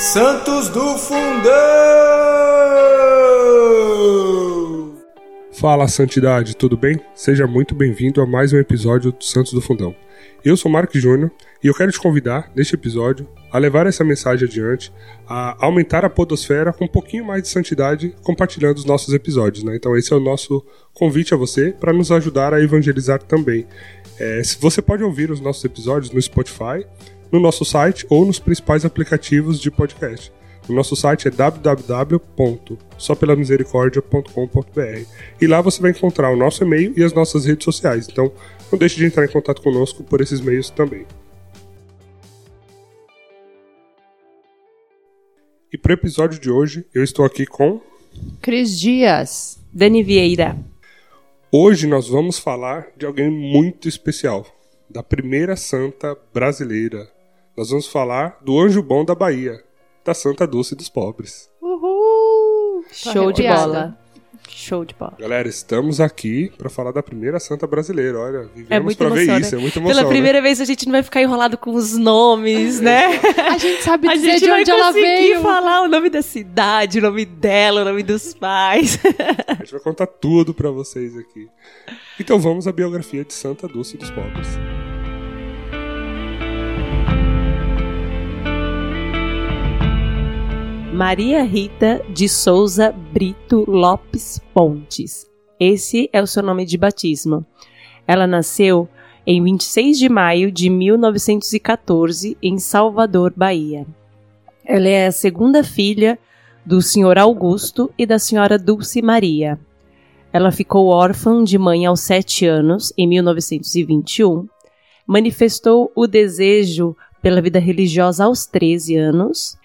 Santos do Fundão! Fala Santidade, tudo bem? Seja muito bem-vindo a mais um episódio do Santos do Fundão. Eu sou Marco Júnior e eu quero te convidar, neste episódio, a levar essa mensagem adiante, a aumentar a podosfera com um pouquinho mais de santidade, compartilhando os nossos episódios. Né? Então esse é o nosso convite a você para nos ajudar a evangelizar também. É, você pode ouvir os nossos episódios no Spotify, no nosso site ou nos principais aplicativos de podcast. O nosso site é www.sopelamisericordia.com.br e lá você vai encontrar o nosso e-mail e as nossas redes sociais. Então, não deixe de entrar em contato conosco por esses meios também. E para o episódio de hoje, eu estou aqui com Cris Dias, Dani Vieira. Hoje nós vamos falar de alguém muito especial, da primeira santa brasileira, nós vamos falar do anjo bom da Bahia, da Santa Dulce dos Pobres. Uhul! Show de bola. Show de bola. Galera, estamos aqui para falar da primeira santa brasileira. Olha, vivemos é para ver isso, é muito emoção. Pela primeira né? vez a gente não vai ficar enrolado com os nomes, né? a gente sabe dizer gente de onde ela veio. falar o nome da cidade, o nome dela, o nome dos pais. a gente vai contar tudo para vocês aqui. Então vamos à biografia de Santa Dulce dos Pobres. Maria Rita de Souza Brito Lopes Pontes. Esse é o seu nome de batismo. Ela nasceu em 26 de maio de 1914 em Salvador, Bahia. Ela é a segunda filha do senhor Augusto e da senhora Dulce Maria. Ela ficou órfã de mãe aos sete anos, em 1921. Manifestou o desejo pela vida religiosa aos 13 anos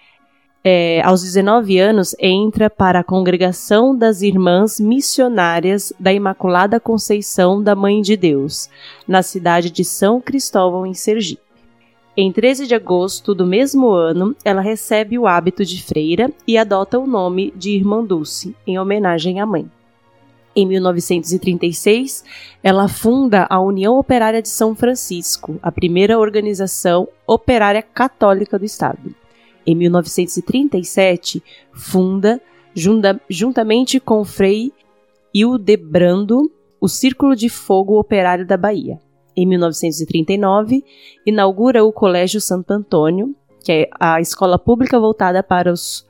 é, aos 19 anos, entra para a Congregação das Irmãs Missionárias da Imaculada Conceição da Mãe de Deus, na cidade de São Cristóvão, em Sergipe. Em 13 de agosto do mesmo ano, ela recebe o hábito de freira e adota o nome de Irmã Dulce, em homenagem à mãe. Em 1936, ela funda a União Operária de São Francisco, a primeira organização operária católica do Estado em 1937, funda, junta, juntamente com Frei Hildebrando, o Círculo de Fogo Operário da Bahia. Em 1939, inaugura o Colégio Santo Antônio, que é a escola pública voltada para os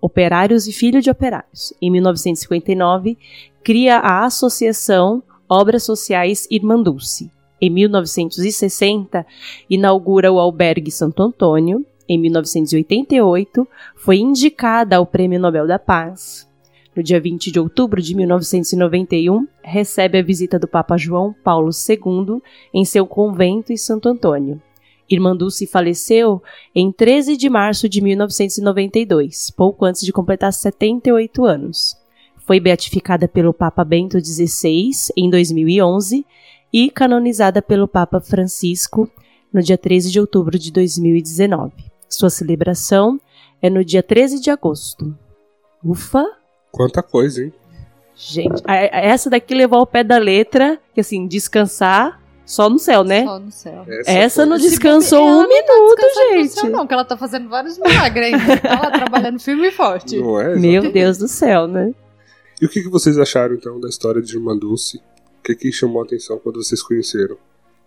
operários e filhos de operários. Em 1959, cria a Associação Obras Sociais Irmandulce. Em 1960, inaugura o Albergue Santo Antônio em 1988, foi indicada ao Prêmio Nobel da Paz. No dia 20 de outubro de 1991, recebe a visita do Papa João Paulo II em seu convento em Santo Antônio. Irmã Dulce faleceu em 13 de março de 1992, pouco antes de completar 78 anos. Foi beatificada pelo Papa Bento XVI em 2011 e canonizada pelo Papa Francisco no dia 13 de outubro de 2019. Sua celebração é no dia 13 de agosto. Ufa! Quanta coisa, hein? Gente, essa daqui levou ao pé da letra, que assim, descansar só no céu, né? Só no céu. Essa, essa não descansou um tá minuto, tá gente. Céu, não, que ela tá fazendo vários milagres ainda. tá lá trabalhando firme e forte. Não é, Meu Deus do céu, né? E o que, que vocês acharam, então, da história de Irmã Dulce? O que, que chamou a atenção quando vocês conheceram?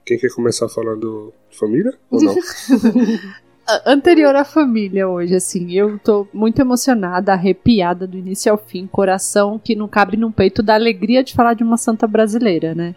Quem quer começar falando de família ou não? anterior à família hoje, assim. Eu tô muito emocionada, arrepiada do início ao fim, coração que não cabe no peito da alegria de falar de uma santa brasileira, né?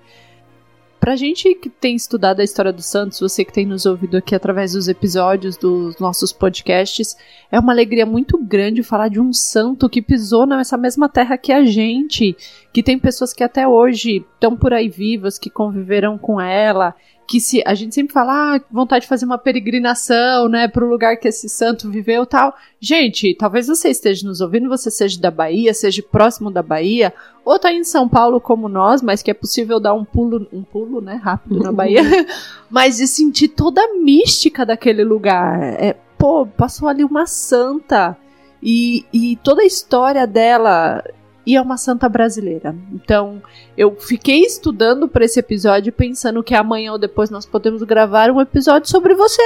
Pra gente que tem estudado a história dos santos, você que tem nos ouvido aqui através dos episódios dos nossos podcasts, é uma alegria muito grande falar de um santo que pisou nessa mesma terra que a gente, que tem pessoas que até hoje estão por aí vivas, que conviveram com ela que se a gente sempre fala, ah, vontade de fazer uma peregrinação, né, para o lugar que esse santo viveu, tal. Gente, talvez você esteja nos ouvindo, você seja da Bahia, seja próximo da Bahia, ou tá em São Paulo como nós, mas que é possível dar um pulo, um pulo, né, rápido na Bahia, mas de sentir toda a mística daquele lugar. É, pô, passou ali uma santa e, e toda a história dela e é uma santa brasileira. Então, eu fiquei estudando para esse episódio pensando que amanhã ou depois nós podemos gravar um episódio sobre você.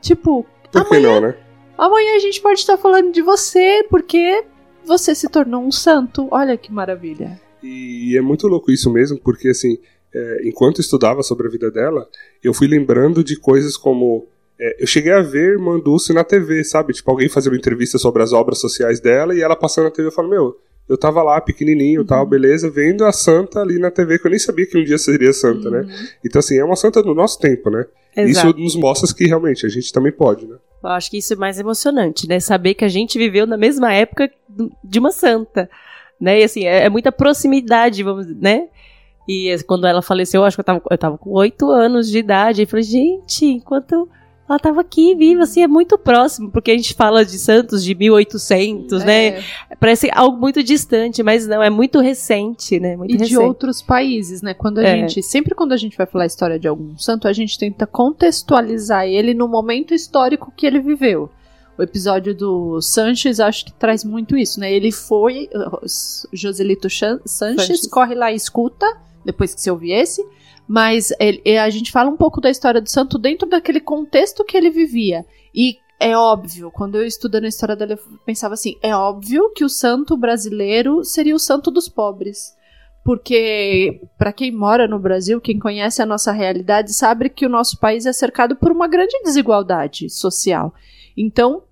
Tipo, Por amanhã, não, né? amanhã a gente pode estar falando de você, porque você se tornou um santo. Olha que maravilha. E é muito louco isso mesmo, porque assim, é, enquanto estudava sobre a vida dela, eu fui lembrando de coisas como. É, eu cheguei a ver Dulce na TV, sabe? Tipo, alguém fazendo entrevista sobre as obras sociais dela e ela passando na TV e falando: Meu, eu tava lá pequenininho uhum. tal, beleza, vendo a santa ali na TV, que eu nem sabia que um dia seria santa, né? uhum. né? Então, assim, é uma santa do nosso tempo, né? Exato. Isso nos mostra que realmente a gente também pode, né? Eu acho que isso é mais emocionante, né? Saber que a gente viveu na mesma época de uma santa, né? E assim, é, é muita proximidade, vamos, né? E quando ela faleceu, eu acho que eu tava, eu tava com oito anos de idade. E falei, gente, enquanto ela estava aqui viva, assim, é muito próximo, porque a gente fala de Santos de 1800, né? é. né? Parece algo muito distante, mas não, é muito recente, né? Muito e recente. de outros países, né? Quando a é. gente, sempre quando a gente vai falar a história de algum santo, a gente tenta contextualizar ele no momento histórico que ele viveu. O episódio do Sanches acho que traz muito isso, né? Ele foi, Joselito Sanches, Sanches corre lá e escuta, depois que você ouvir esse, mas ele, a gente fala um pouco da história do santo dentro daquele contexto que ele vivia. E é óbvio, quando eu estudando a história dele, eu pensava assim: é óbvio que o santo brasileiro seria o santo dos pobres. Porque, para quem mora no Brasil, quem conhece a nossa realidade, sabe que o nosso país é cercado por uma grande desigualdade social. Então,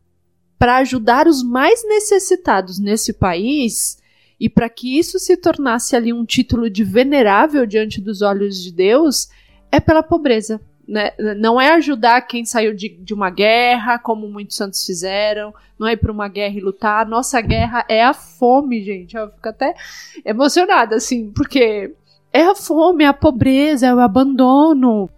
para ajudar os mais necessitados nesse país, e para que isso se tornasse ali um título de venerável diante dos olhos de Deus, é pela pobreza. Né? Não é ajudar quem saiu de, de uma guerra, como muitos santos fizeram, não é ir para uma guerra e lutar. Nossa guerra é a fome, gente. Eu fico até emocionada, assim, porque é a fome, é a pobreza, é o abandono.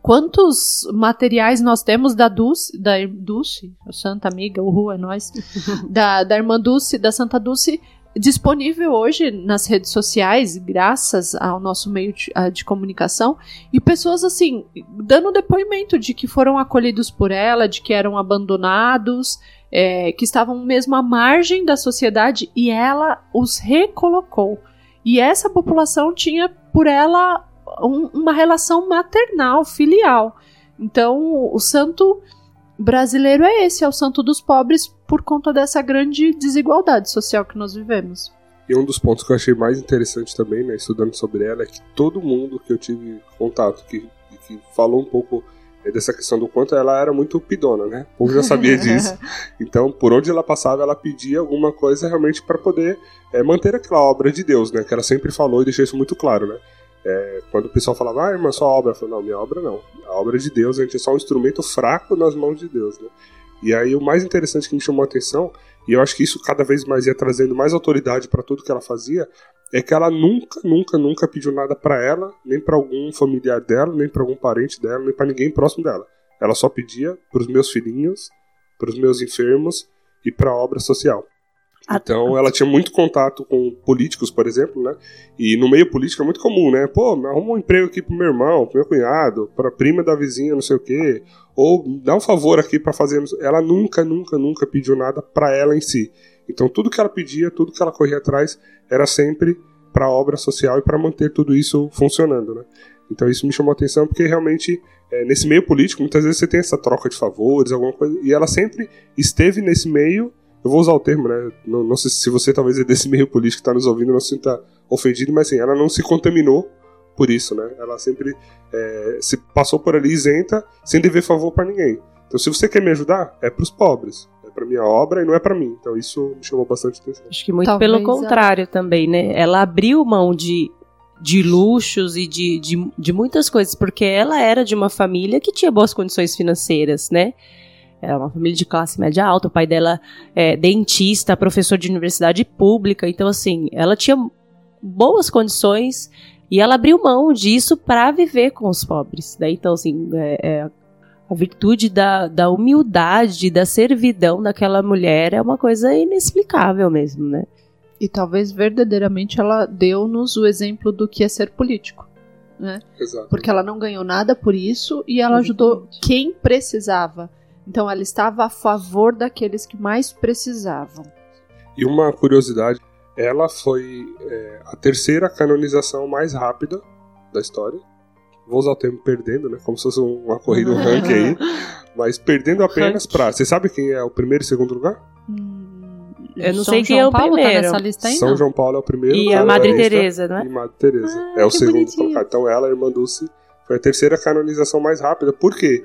Quantos materiais nós temos da Dulce, da Dulce, Santa Amiga, o Rua, é nós, da, da irmã Dulce, da Santa Dulce, disponível hoje nas redes sociais, graças ao nosso meio de, de, comunicação, e pessoas assim, dando depoimento de que foram acolhidos por ela, de que eram abandonados, é, que estavam mesmo à margem da sociedade e ela os recolocou. E essa população tinha por ela um, uma relação maternal, filial. Então, o santo brasileiro é esse, é o santo dos pobres por conta dessa grande desigualdade social que nós vivemos. E um dos pontos que eu achei mais interessante também, né, estudando sobre ela, é que todo mundo que eu tive contato, que, que falou um pouco é, dessa questão do quanto ela era muito pidona, né? O povo já sabia disso. Então, por onde ela passava, ela pedia alguma coisa realmente para poder é, manter aquela obra de Deus, né? Que ela sempre falou e deixou isso muito claro, né? É, quando o pessoal falava, ah, irmã, sua obra, eu falava, não, minha obra não. A obra de Deus, a gente é só um instrumento fraco nas mãos de Deus, né? E aí o mais interessante que me chamou a atenção, e eu acho que isso cada vez mais ia trazendo mais autoridade para tudo que ela fazia, é que ela nunca, nunca, nunca pediu nada para ela, nem para algum familiar dela, nem para algum parente dela, nem para ninguém próximo dela. Ela só pedia para os meus filhinhos, para os meus enfermos e para a obra social. Então ela tinha muito contato com políticos, por exemplo, né? E no meio político é muito comum, né? Pô, arruma um emprego aqui pro meu irmão, pro meu cunhado, pra prima da vizinha, não sei o quê. Ou dá um favor aqui para fazer. Ela nunca, nunca, nunca pediu nada para ela em si. Então tudo que ela pedia, tudo que ela corria atrás, era sempre para obra social e para manter tudo isso funcionando, né? Então isso me chamou a atenção porque realmente é, nesse meio político muitas vezes você tem essa troca de favores, alguma coisa, e ela sempre esteve nesse meio eu vou usar o termo, né? Não, não sei se você talvez é desse meio político que está nos ouvindo, não se sinta ofendido, mas assim, ela não se contaminou por isso, né? Ela sempre é, se passou por ali isenta, sem dever favor para ninguém. Então, se você quer me ajudar, é para os pobres. É para minha obra e não é para mim. Então, isso me chamou bastante atenção. Acho que muito Talvez pelo contrário também, né? Ela abriu mão de, de luxos e de, de, de muitas coisas, porque ela era de uma família que tinha boas condições financeiras, né? Era uma família de classe média alta, o pai dela é dentista, professor de universidade pública, então assim, ela tinha boas condições e ela abriu mão disso para viver com os pobres. Né? Então, assim, é, é, a virtude da, da humildade, da servidão daquela mulher é uma coisa inexplicável mesmo, né? E talvez verdadeiramente ela deu-nos o exemplo do que é ser político. Né? Exato. Porque ela não ganhou nada por isso e ela Exatamente. ajudou quem precisava. Então ela estava a favor daqueles que mais precisavam. E uma curiosidade, ela foi é, a terceira canonização mais rápida da história. vou usar o termo perdendo, né? Como se fosse uma corrida, um ranking aí. Mas perdendo apenas pra. Você sabe quem é o primeiro e segundo lugar? Eu não São sei quem João é o Paulo primeiro. Tá nessa aí, São não? João Paulo é o primeiro. E a Madre é Teresa, né? E Madre Teresa. Ah, é o segundo bonitinho. colocado. Então ela, a irmã Dulce, foi a terceira canonização mais rápida. Por quê?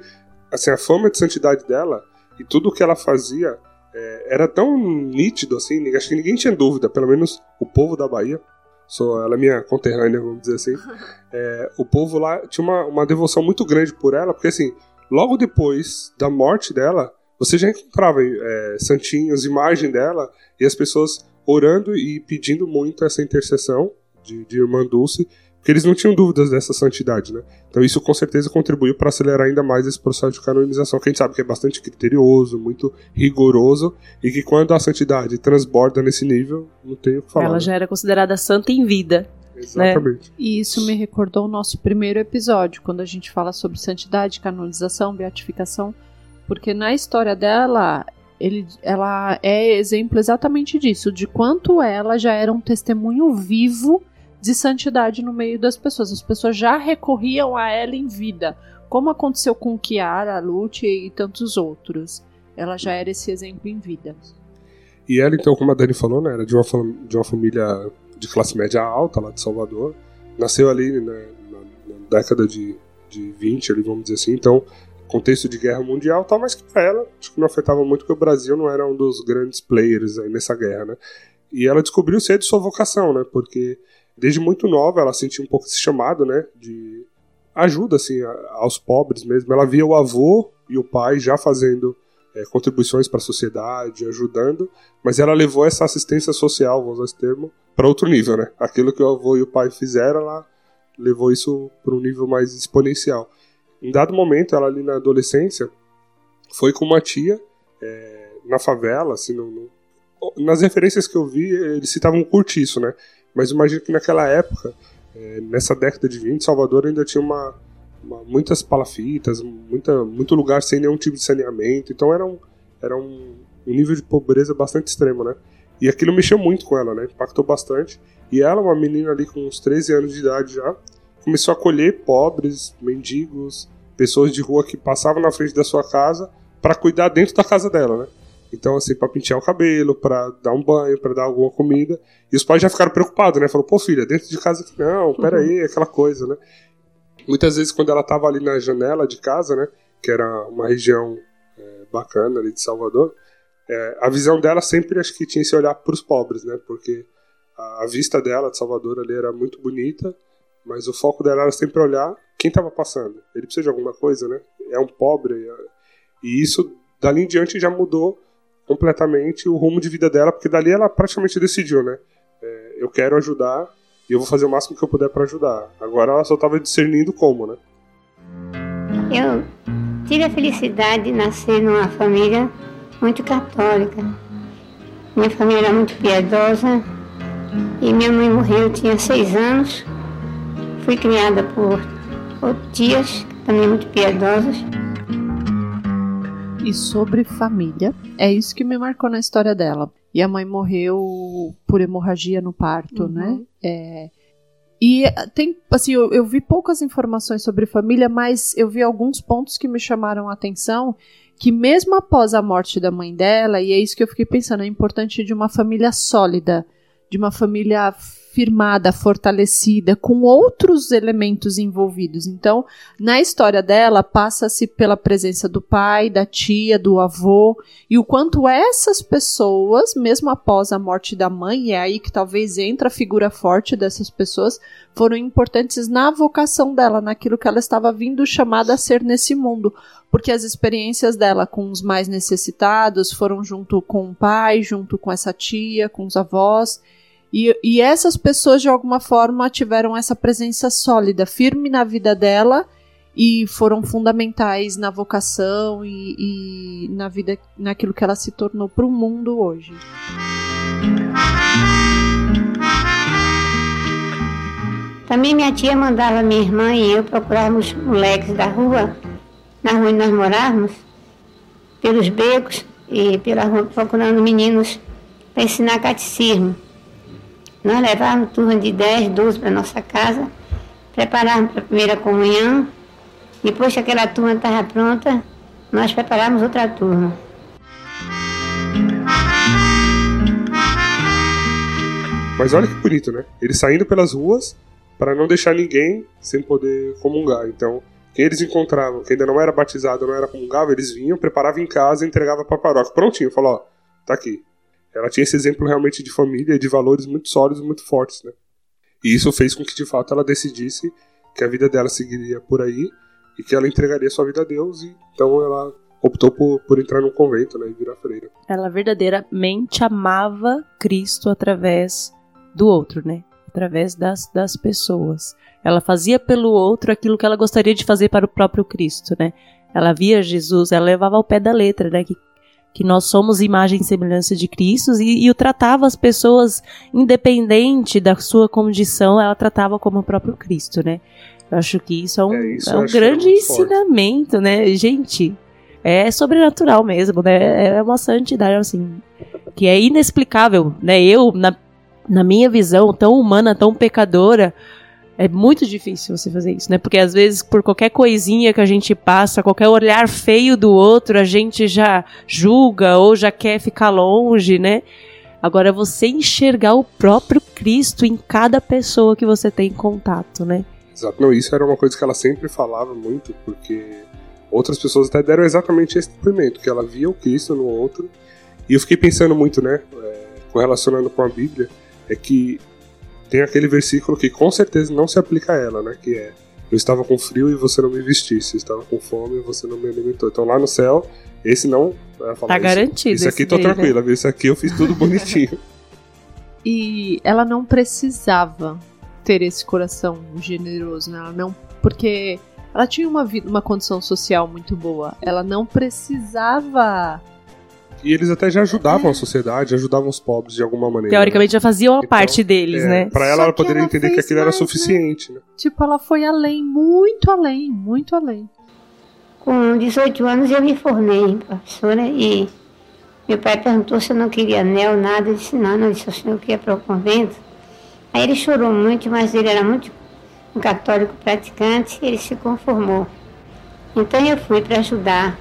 Assim, a fama de santidade dela e tudo o que ela fazia é, era tão nítido, assim, acho que ninguém tinha dúvida, pelo menos o povo da Bahia. Sou, ela é minha conterrânea, vamos dizer assim. É, o povo lá tinha uma, uma devoção muito grande por ela, porque assim, logo depois da morte dela, você já encontrava é, santinhos, imagem dela, e as pessoas orando e pedindo muito essa intercessão de, de Irmã Dulce, porque eles não tinham dúvidas dessa santidade, né? Então isso com certeza contribuiu para acelerar ainda mais esse processo de canonização, que a gente sabe que é bastante criterioso, muito rigoroso, e que quando a santidade transborda nesse nível, não tem o que falar. Ela né? já era considerada santa em vida. Exatamente. E isso me recordou o nosso primeiro episódio, quando a gente fala sobre santidade, canonização, beatificação, porque na história dela, ele, ela é exemplo exatamente disso, de quanto ela já era um testemunho vivo de santidade no meio das pessoas. As pessoas já recorriam a ela em vida, como aconteceu com Kiara, Lute e tantos outros. Ela já era esse exemplo em vida. E ela, então, como a Dani falou, né, era de uma, de uma família de classe média alta, lá de Salvador. Nasceu ali né, na, na década de, de 20, ali, vamos dizer assim. Então, contexto de guerra mundial, tal, mas que pra ela acho que não afetava muito, porque o Brasil não era um dos grandes players aí nessa guerra, né? E ela descobriu cedo sua vocação, né? Porque desde muito nova ela sentia um pouco esse chamado, né? De ajuda, assim, aos pobres mesmo. Ela via o avô e o pai já fazendo é, contribuições para a sociedade, ajudando, mas ela levou essa assistência social, vou usar esse termo, para outro nível, né? Aquilo que o avô e o pai fizeram, ela levou isso para um nível mais exponencial. Em dado momento, ela ali na adolescência, foi com uma tia é, na favela, assim, no- no- nas referências que eu vi, eles citavam curtiço, né? Mas imagino que naquela época, é, nessa década de 20, Salvador ainda tinha uma, uma- muitas palafitas, muita, muito lugar sem nenhum tipo de saneamento, então era um, era um, um nível de pobreza bastante extremo, né? E aquilo mexeu muito com ela, né? Impactou bastante. E ela, uma menina ali com uns 13 anos de idade já, começou a acolher pobres, mendigos, pessoas de rua que passavam na frente da sua casa para cuidar dentro da casa dela, né? Então, assim, pra pentear o cabelo, pra dar um banho, pra dar alguma comida. E os pais já ficaram preocupados, né? Falou, pô, filha, dentro de casa aqui não, peraí, aquela coisa, né? Muitas vezes, quando ela tava ali na janela de casa, né? Que era uma região é, bacana ali de Salvador, é, a visão dela sempre acho que tinha esse olhar pros pobres, né? Porque a, a vista dela de Salvador ali era muito bonita, mas o foco dela era sempre olhar quem tava passando. Ele precisa de alguma coisa, né? É um pobre. é- E isso, dali em diante, já mudou completamente o rumo de vida dela, porque dali ela praticamente decidiu, né? É, eu quero ajudar e eu vou fazer o máximo que eu puder para ajudar. Agora ela só estava discernindo como, né? Eu tive a felicidade de nascer numa família muito católica. Minha família era muito piedosa e minha mãe morreu, eu tinha seis anos. Fui criada por, por tias, também muito piedosas. E sobre família, é isso que me marcou na história dela. E a mãe morreu por hemorragia no parto, Uhum. né? É, E tem, assim, eu, eu vi poucas informações sobre família, mas eu vi alguns pontos que me chamaram a atenção. Que mesmo após a morte da mãe dela, e é isso que eu fiquei pensando, é importante de uma família sólida, de uma família firmada, fortalecida, com outros elementos envolvidos. Então, na história dela, passa-se pela presença do pai, da tia, do avô, e o quanto essas pessoas, mesmo após a morte da mãe, é aí que talvez entra a figura forte dessas pessoas, foram importantes na vocação dela, naquilo que ela estava vindo chamada a ser nesse mundo. Porque as experiências dela com os mais necessitados foram junto com o pai, junto com essa tia, com os avós. E, e essas pessoas, de alguma forma, tiveram essa presença sólida, firme na vida dela e foram fundamentais na vocação e, e na vida, naquilo que ela se tornou para o mundo hoje. Também minha tia mandava minha irmã e eu procurarmos moleques da rua, na rua onde nós morávamos, pelos becos e pela rua procurando meninos para ensinar catecismo. Nós levávamos turma de 10, 12 para nossa casa, preparávamos para a primeira comunhão. Depois que aquela turma estava pronta, nós preparávamos outra turma. Mas olha que bonito, né? Eles saindo pelas ruas para não deixar ninguém sem poder comungar. Então, quem eles encontravam, que ainda não era batizado, não era comungava, eles vinham, preparavam em casa entregavam para a paróquia. Prontinho, falou, ó, tá aqui. Ela tinha esse exemplo realmente de família de valores muito sólidos, muito fortes, né? E isso fez com que de fato ela decidisse que a vida dela seguiria por aí e que ela entregaria sua vida a Deus e então ela optou por, por entrar num convento, né, e virar freira. Ela verdadeiramente amava Cristo através do outro, né? Através das, das pessoas. Ela fazia pelo outro aquilo que ela gostaria de fazer para o próprio Cristo, né? Ela via Jesus, ela levava ao pé da letra, né? Que, que nós somos imagem e semelhança de Cristo e, e o tratava as pessoas, independente da sua condição, ela tratava como o próprio Cristo, né? Eu acho que isso é um, é, isso é um grande ensinamento, forte. né? Gente, é sobrenatural mesmo, né? É uma santidade, assim, que é inexplicável, né? Eu, na, na minha visão, tão humana, tão pecadora, é muito difícil você fazer isso, né? Porque às vezes, por qualquer coisinha que a gente passa, qualquer olhar feio do outro, a gente já julga ou já quer ficar longe, né? Agora, você enxergar o próprio Cristo em cada pessoa que você tem contato, né? Exato. Não, isso era uma coisa que ela sempre falava muito, porque outras pessoas até deram exatamente esse depoimento, que ela via o Cristo no outro. E eu fiquei pensando muito, né, é, correlacionando com a Bíblia, é que tem aquele versículo que com certeza não se aplica a ela, né? Que é eu estava com frio e você não me vestisse, eu estava com fome e você não me alimentou. Então lá no céu, esse não. Ela fala, tá garantido. Esse aqui tô né? tranquila, viu? Esse aqui eu fiz tudo bonitinho. e ela não precisava ter esse coração generoso, né? Ela não. Porque ela tinha uma, vida, uma condição social muito boa. Ela não precisava e eles até já ajudavam a sociedade, ajudavam os pobres de alguma maneira. Teoricamente já faziam a então, parte deles, é, né? Pra ela, ela poderia ela entender que aquilo mais, era né? suficiente, né? né? Tipo, ela foi além, muito além, muito além. Com 18 anos eu me formei professora e meu pai perguntou se eu não queria anel, nada. Eu disse, não, não, disse, o senhor queria para o convento. Aí ele chorou muito, mas ele era muito um católico praticante, ele se conformou. Então eu fui para ajudar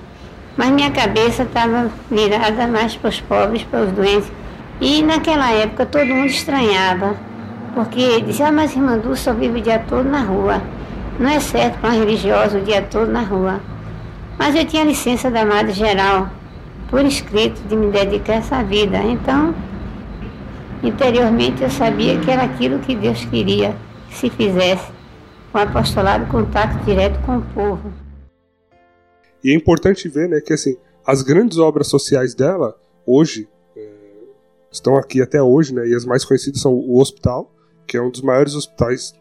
mas minha cabeça estava virada mais para os pobres, para os doentes. E naquela época todo mundo estranhava, porque dizia, ah, mas irmã Dulce só vive o dia todo na rua. Não é certo para uma religiosa o dia todo na rua. Mas eu tinha licença da Madre Geral, por escrito, de me dedicar a essa vida. Então, interiormente eu sabia que era aquilo que Deus queria que se fizesse, o apostolado, contato direto com o povo. E é importante ver, né, que assim, as grandes obras sociais dela, hoje, é, estão aqui até hoje, né, e as mais conhecidas são o hospital, que é um dos maiores hospitais,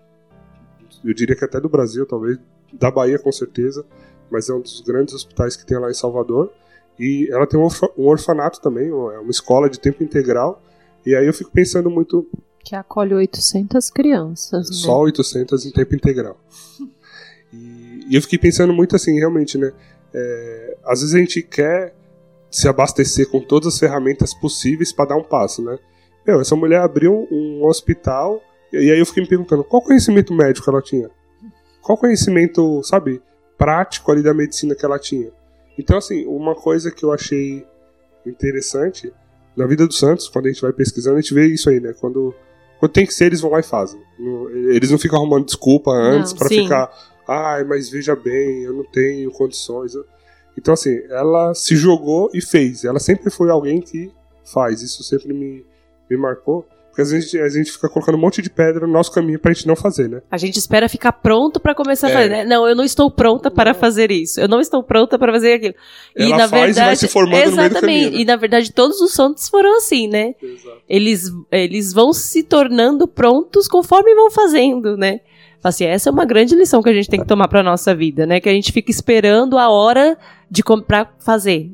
eu diria que até do Brasil, talvez, da Bahia com certeza, mas é um dos grandes hospitais que tem lá em Salvador. E ela tem um, um orfanato também, é uma escola de tempo integral. E aí eu fico pensando muito. Que acolhe 800 crianças. Né? Só 800 em tempo integral. e, e eu fiquei pensando muito assim, realmente, né? É, às vezes a gente quer se abastecer com todas as ferramentas possíveis para dar um passo, né? Meu, essa mulher abriu um, hospital e aí eu fiquei me perguntando qual conhecimento médico ela tinha? Qual conhecimento, sabe, prático ali da medicina que ela tinha? Então, assim, uma coisa que eu achei interessante na vida dos santos, quando a gente vai pesquisando, a gente vê isso aí, né? Quando, quando tem que ser, eles vão lá e fazem. Eles não ficam arrumando desculpa antes para ficar ai, mas veja bem, eu não tenho condições. Então, assim, ela se jogou e fez. Ela sempre foi alguém que faz. Isso sempre me, me marcou. Porque às vezes a gente fica colocando um monte de pedra no nosso caminho pra gente não fazer, né? A gente espera ficar pronto para começar é. a fazer, né? Não, eu não estou pronta para fazer isso. Eu não estou pronta para fazer aquilo. Ela e na faz verdade, vai se formando exatamente, no meio do caminho, né? E na verdade todos os santos foram assim, né? Exato. Eles eles vão se tornando prontos conforme vão fazendo, né? Assim, essa é uma grande lição que a gente tem que tomar para nossa vida, né? Que a gente fica esperando a hora de comprar fazer.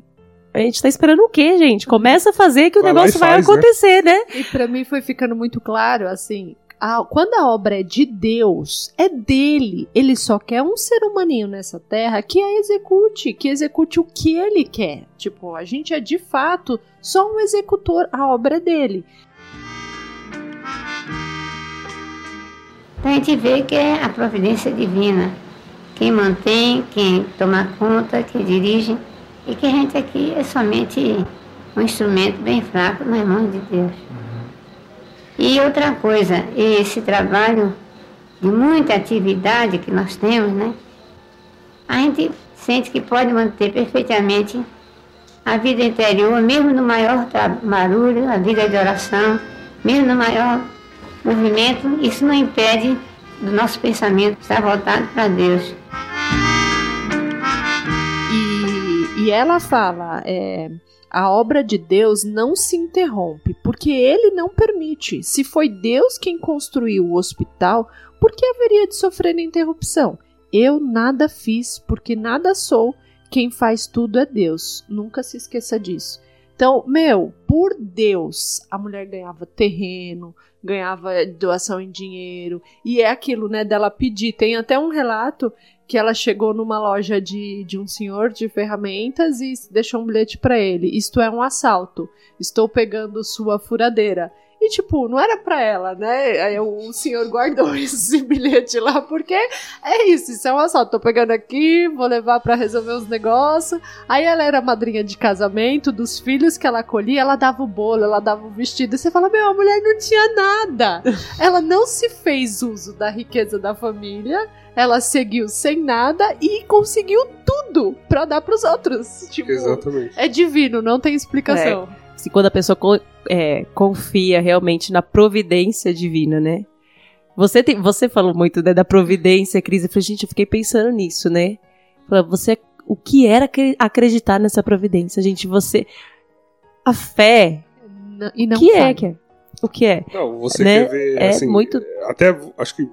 A gente tá esperando o quê, gente? Começa a fazer que o vai negócio vai faz, né? acontecer, né? né? E para mim foi ficando muito claro, assim, a, quando a obra é de Deus, é dele. Ele só quer um ser humaninho nessa terra que a execute, que execute o que ele quer. Tipo, a gente é de fato só um executor, a obra é dele. Então a gente vê que é a providência divina. Quem mantém, quem toma conta, quem dirige. E que a gente aqui é somente um instrumento bem fraco nas mãos de Deus. E outra coisa, esse trabalho de muita atividade que nós temos, né? A gente sente que pode manter perfeitamente a vida interior, mesmo no maior barulho, a vida de oração, mesmo no maior movimento, isso não impede do nosso pensamento estar voltado para Deus. E, e ela fala, é, a obra de Deus não se interrompe, porque ele não permite. Se foi Deus quem construiu o hospital, por que haveria de sofrer interrupção? Eu nada fiz, porque nada sou, quem faz tudo é Deus. Nunca se esqueça disso. Então, meu, por Deus, a mulher ganhava terreno, ganhava doação em dinheiro, e é aquilo, né, dela pedir. Tem até um relato que ela chegou numa loja de, de um senhor de ferramentas e deixou um bilhete para ele. Isto é um assalto. Estou pegando sua furadeira. E, tipo, não era pra ela, né? Aí o senhor guardou esse bilhete lá, porque é isso, isso é um assalto. Tô pegando aqui, vou levar para resolver os negócios. Aí ela era madrinha de casamento dos filhos que ela acolhia, ela dava o bolo, ela dava o vestido. E você fala, meu, a mulher não tinha nada. ela não se fez uso da riqueza da família ela seguiu sem nada e conseguiu tudo para dar para os outros. Tipo, Exatamente. É divino, não tem explicação. É se quando a pessoa é, confia realmente na providência divina, né? Você, tem, você falou muito né, da providência, Cris. Eu falei, gente, eu fiquei pensando nisso, né? Você, o que era acreditar nessa providência, gente? Você, a fé. e não que é que é? O que é? Não, você né? quer ver, é assim, muito... até acho que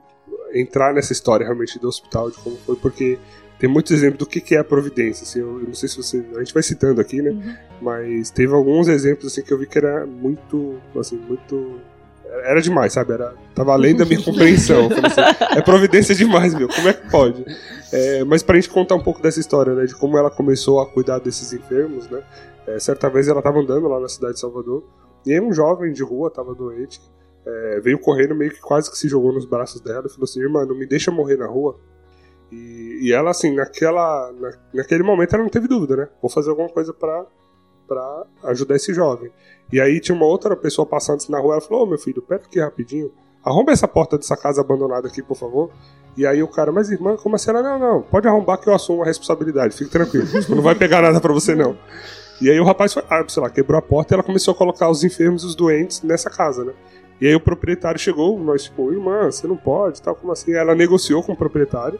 entrar nessa história realmente do hospital de como foi, porque tem muitos exemplos do que, que é a providência. Assim, eu, eu, não sei se você. A gente vai citando aqui, né? Uhum. Mas teve alguns exemplos assim, que eu vi que era muito. Assim, muito. Era demais, sabe? Era, tava além da minha compreensão. Assim, é providência demais, meu. Como é que pode? É, mas pra gente contar um pouco dessa história, né? De como ela começou a cuidar desses enfermos, né? É, certa vez ela tava andando lá na cidade de Salvador. E aí um jovem de rua tava doente. É, veio correndo meio que quase que se jogou nos braços dela e falou assim: Irmã, não me deixa morrer na rua. E, e ela, assim, naquela, na, naquele momento ela não teve dúvida, né? Vou fazer alguma coisa pra, ajudar esse jovem. E aí tinha uma outra pessoa passando assim na rua, ela falou, ô oh, meu filho, pera aqui rapidinho, arromba essa porta dessa casa abandonada aqui, por favor. E aí o cara, mas irmã, como assim? Ela, não, não, pode arrombar que eu assumo a responsabilidade, fique tranquilo, não vai pegar nada pra você não. E aí o rapaz foi, ah, sei lá, quebrou a porta e ela começou a colocar os enfermos e os doentes nessa casa, né? E aí o proprietário chegou, nós, tipo, irmã, você não pode, tal, como assim? Ela negociou com o proprietário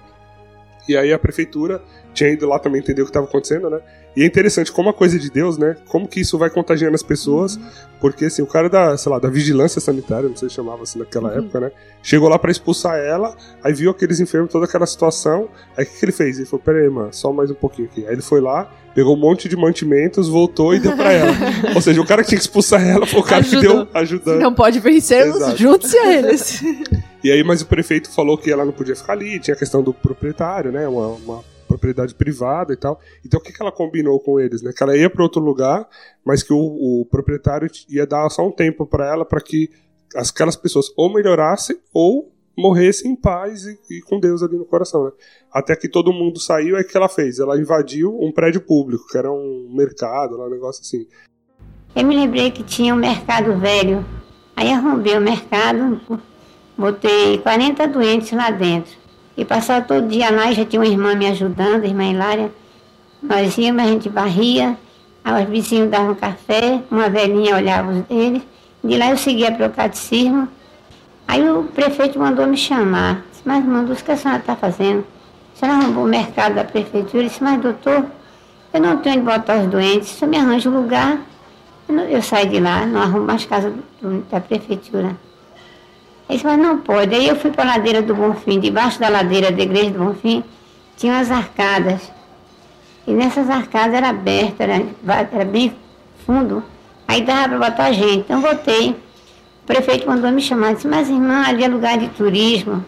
e aí a prefeitura tinha ido lá também entender o que estava acontecendo, né? E é interessante como a coisa de Deus, né? Como que isso vai contagiando as pessoas, uhum. porque assim, o cara da, sei lá, da vigilância sanitária, não sei se chamava assim naquela uhum. época, né? Chegou lá para expulsar ela, aí viu aqueles enfermos, toda aquela situação, aí o que, que ele fez? Ele falou, pera aí, mano, só mais um pouquinho aqui. Aí ele foi lá, pegou um monte de mantimentos, voltou e deu pra ela. Ou seja, o cara que tinha que expulsar ela foi o cara Ajudou. que deu ajudando. Não pode vencer, junte-se a eles. E aí, mas o prefeito falou que ela não podia ficar ali, tinha a questão do proprietário, né? Uma, uma propriedade privada e tal. Então o que, que ela combinou com eles, né? Que ela ia para outro lugar, mas que o, o proprietário ia dar só um tempo para ela para que aquelas pessoas ou melhorassem ou morressem em paz e, e, com Deus ali no coração, né? Até que todo mundo saiu, é que ela fez? Ela invadiu um prédio público, que era um mercado, um negócio assim. Eu me lembrei que tinha um mercado velho. Aí arrombei o mercado, Botei 40 doentes lá dentro. E passava todo dia lá, já tinha uma irmã me ajudando, a irmã Hilária. Nós íamos, a gente varria, os vizinhos davam café, uma velhinha olhava eles. De lá eu seguia para o catecismo. Aí o prefeito mandou me chamar. Disse, mas mandou, o que a senhora está fazendo? A senhora arrumou o mercado da prefeitura? Eu disse, mas doutor, eu não tenho onde botar os doentes, se eu me arranjo lugar, eu, não, eu saio de lá, não arrumo mais casa do, da prefeitura. Ele disse, mas não pode. Aí eu fui para a ladeira do Bonfim, debaixo da ladeira da igreja do Bonfim, tinha umas arcadas. E nessas arcadas era aberta, era, era bem fundo. Aí dava para botar gente. Então voltei. O prefeito mandou me chamar. Disse, mas irmã, ali é lugar de turismo.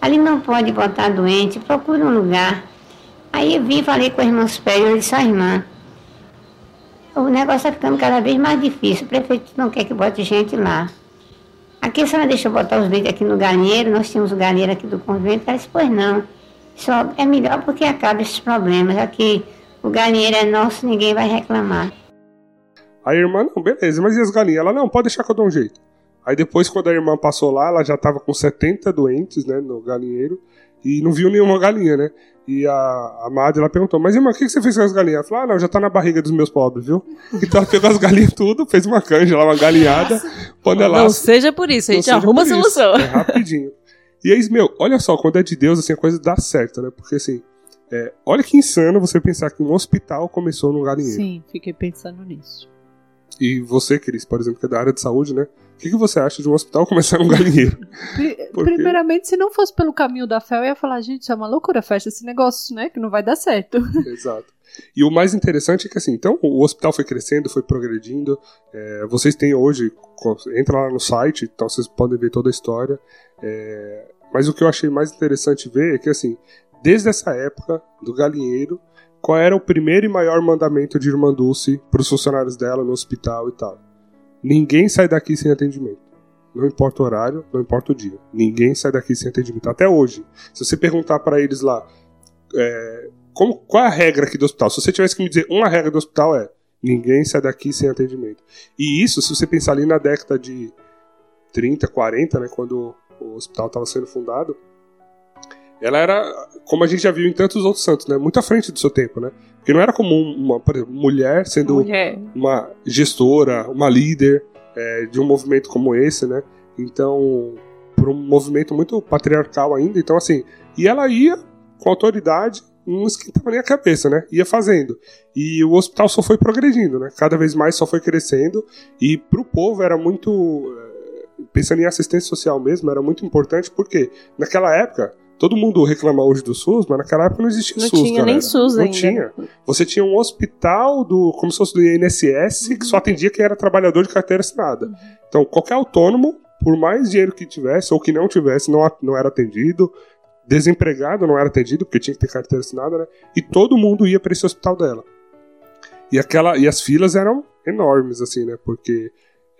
Ali não pode botar doente, procura um lugar. Aí eu vim falei com a irmã superior, eu disse, irmã, o negócio está ficando cada vez mais difícil. O prefeito não quer que bote gente lá. Aqui a senhora deixa eu botar os leitos aqui no galinheiro, nós tínhamos o galinheiro aqui do convento. Ela disse, pois não, só é melhor porque acaba esses problemas. Aqui o galinheiro é nosso, ninguém vai reclamar. Aí a irmã, não, beleza, mas e as galinhas? Ela, não, pode deixar que eu dou um jeito. Aí depois, quando a irmã passou lá, ela já tava com 70 doentes, né, no galinheiro, e não viu nenhuma galinha, né? E a, a Madre, ela perguntou, mas irmã, o que, que você fez com as galinhas? Ela falou, ah, não, já tá na barriga dos meus pobres, viu? Então ela pegou as galinhas tudo, fez uma canja lá, uma galinhada, panelaço. Não seja por isso, a gente arruma a solução. É rapidinho. E aí, meu, olha só, quando é de Deus, assim, a coisa dá certo, né? Porque assim, é, olha que insano você pensar que um hospital começou num galinheiro. Sim, fiquei pensando nisso. E você, Cris, por exemplo, que é da área de saúde, né? O que, que você acha de um hospital começar num galinheiro? Pri- Primeiramente, se não fosse pelo caminho da fé, eu ia falar, gente, isso é uma loucura, fecha esse negócio, né? Que não vai dar certo. Exato. E o mais interessante é que assim, então o hospital foi crescendo, foi progredindo. é, vocês têm hoje, entra lá no site, então vocês podem ver toda a história. é, mas o que eu achei mais interessante ver é que assim, desde essa época do galinheiro, qual era o primeiro e maior mandamento de Irmã Dulce para os funcionários dela no hospital e tal? Ninguém sai daqui sem atendimento. Não importa o horário, não importa o dia. Ninguém sai daqui sem atendimento. Até hoje. Se você perguntar para eles lá, é, como, qual é a regra aqui do hospital? Se você tivesse que me dizer uma regra do hospital é ninguém sai daqui sem atendimento. E isso, se você pensar ali na década de 30, 40, né, quando o hospital estava sendo fundado, ela era, como a gente já viu em tantos outros santos, né, muito à frente do seu tempo, né? Porque não era comum uma, por exemplo, mulher sendo Mulher. uma gestora, uma líder é, de um movimento como esse, né? Então, por um movimento muito patriarcal ainda, então assim, e ela ia com autoridade, não esquentava nem a cabeça, né? Ia fazendo. E o hospital só foi progredindo, né? Cada vez mais só foi crescendo e pro povo era muito eh, pensando em assistência social mesmo, era muito importante porque naquela época Todo mundo reclama hoje do SUS, mas naquela época não existia Não SUS, tinha galera. nem SUS não ainda. tinha. Você tinha um hospital do, como se fosse do INSS, que só atendia quem era trabalhador de carteira assinada. Então, qualquer autônomo, por mais dinheiro que tivesse ou que não tivesse, não, não era atendido. Desempregado não era atendido, porque tinha que ter carteira assinada, né? E todo mundo ia para esse hospital dela. E, aquela, e as filas eram enormes, assim, né? Porque,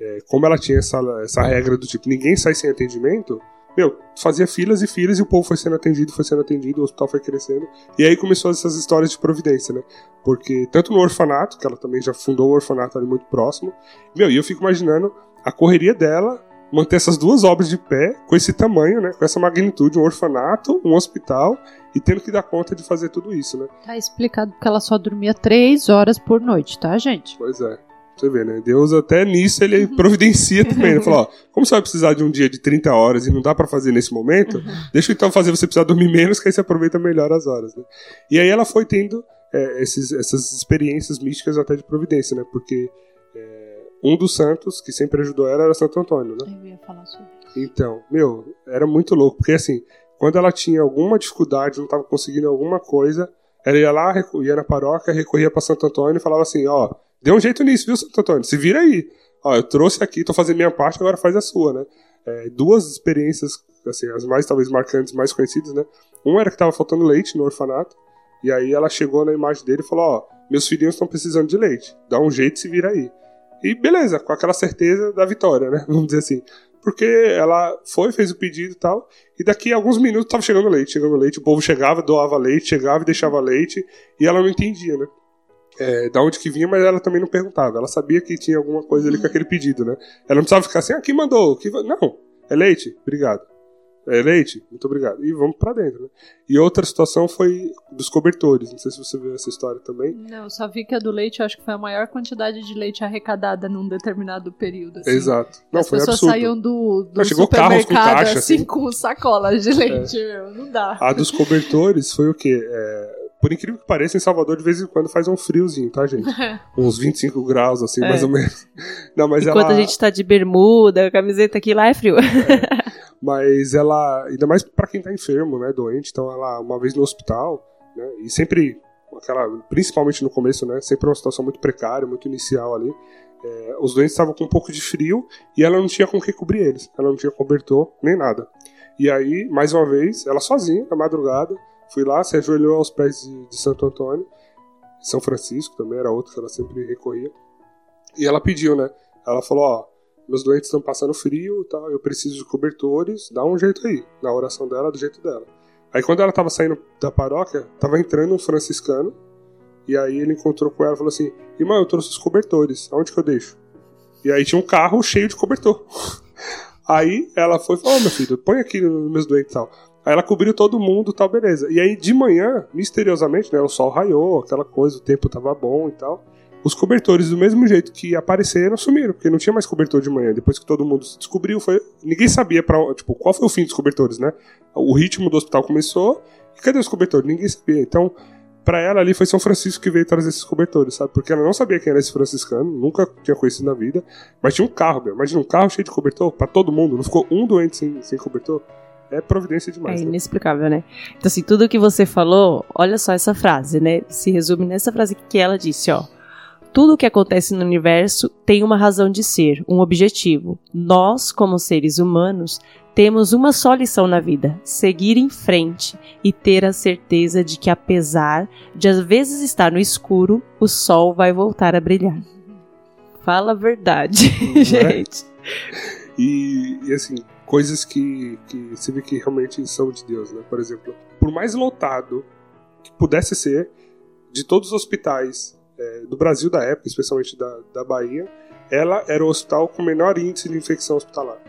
é, como ela tinha essa, essa regra do tipo, ninguém sai sem atendimento, meu, fazia filas e filas e o povo foi sendo atendido, foi sendo atendido, o hospital foi crescendo. E aí começou essas histórias de providência, né? Porque tanto no orfanato, que ela também já fundou um orfanato ali muito próximo, meu, e eu fico imaginando a correria dela manter essas duas obras de pé com esse tamanho, né? Com essa magnitude, um orfanato, um hospital e tendo que dar conta de fazer tudo isso, né? Tá explicado que ela só dormia três horas por noite, tá, gente? Pois é. Você vê, né? Deus até nisso ele providencia também. Ele falou, ó, como você vai precisar de um dia de 30 horas e não dá pra fazer nesse momento, deixa eu então fazer você precisar dormir menos, que aí você aproveita melhor as horas, né? E aí ela foi tendo é, esses- essas experiências místicas até de providência, né? Porque um dos santos que sempre ajudou ela era Santo Antônio, né? Eu ia falar sobre isso. Então, meu, era muito louco, porque assim, quando ela tinha alguma dificuldade, não tava conseguindo alguma coisa, ela ia lá, ia na paróquia, recorria pra Santo Antônio e falava assim, ó, dê um jeito nisso, viu, Santo Antônio? Se vira aí. Ó, eu trouxe aqui, tô fazendo minha parte, agora faz a sua, né? É, duas experiências, assim, as mais talvez marcantes, mais conhecidas, né? Uma era que tava faltando leite no orfanato, e aí ela chegou na imagem dele e falou, ó, meus filhinhos estão precisando de leite, dá um jeito e se vira aí. E beleza, com aquela certeza da vitória, né? Vamos dizer assim. Porque ela foi, fez o pedido e tal, e daqui a alguns minutos tava chegando leite, chegando leite, o povo chegava, doava leite, chegava e deixava leite, e ela não entendia, né? É, da onde que vinha, mas ela também não perguntava. Ela sabia que tinha alguma coisa ali com aquele pedido, né? Ela não precisava ficar assim, ah, quem mandou? Que... Não, é leite, obrigado. É leite, muito obrigado. E vamos pra dentro, né? E outra situação foi dos cobertores. Não sei se você viu essa história também. Não, eu só vi que a do leite, eu acho que foi a maior quantidade de leite arrecadada num determinado período. Assim. Exato. Não, As foi pessoas absurdo. saíam do, do Não, carros com supermercado caixa, assim, assim. com sacolas de leite, meu, não dá. A dos cobertores foi o quê? É, por incrível que pareça, em Salvador de vez em quando faz um friozinho, tá, gente? Uns 25 graus, assim, É. mais ou menos. Não, mas Enquanto ela, a gente tá de bermuda, camiseta aqui lá é frio. Mas ela, ainda mais pra quem tá enfermo, né, doente, então ela, uma vez no hospital, né, e sempre, aquela, principalmente no começo, né, sempre uma situação muito precária, muito inicial ali, é, os doentes estavam com um pouco de frio e ela não tinha com o que cobrir eles, ela não tinha cobertor, nem nada. E aí, mais uma vez, ela sozinha, na madrugada, fui lá, se ajoelhou aos pés de, de Santo Antônio, São Francisco também era outro que ela sempre recorria, e ela pediu, né, ela falou, ó, meus doentes estão passando frio e tal, eu preciso de cobertores, dá um jeito aí. Na oração dela, do jeito dela. Aí quando ela tava saindo da paróquia, tava entrando um franciscano, e aí ele encontrou com ela e falou assim: Irmã, eu trouxe os cobertores, aonde que eu deixo? E aí tinha um carro cheio de cobertor. Aí ela foi e falou: oh, meu filho, põe aqui nos meus doentes e tal. Aí ela cobriu todo mundo tal, beleza. E aí de manhã, misteriosamente, né, o sol raiou, aquela coisa, o tempo tava bom e tal. Os cobertores, do mesmo jeito que apareceram, sumiram, porque não tinha mais cobertor de manhã. Depois que todo mundo se descobriu, foi. Ninguém sabia para tipo, qual foi o fim dos cobertores, né? O ritmo do hospital começou, e cadê os cobertores? Ninguém sabia. Então, para ela ali foi São Francisco que veio trazer esses cobertores, sabe? Porque ela não sabia quem era esse franciscano, nunca tinha conhecido na vida, mas tinha um carro, meu. Imagina um carro cheio de cobertor para todo mundo, não ficou um doente sem, sem cobertor. É providência demais. É né? inexplicável, né? Então, assim, tudo que você falou, olha só essa frase, né? Se resume nessa frase que ela disse, ó. Tudo o que acontece no universo tem uma razão de ser, um objetivo. Nós, como seres humanos, temos uma só lição na vida: seguir em frente e ter a certeza de que, apesar de às vezes estar no escuro, o sol vai voltar a brilhar. Fala a verdade, é? gente. E, e, assim, coisas que, que você vê que realmente são de Deus, né? Por exemplo, por mais lotado que pudesse ser, de todos os hospitais é, do Brasil da época, especialmente da, da Bahia, ela era o hospital com menor índice de infecção hospitalar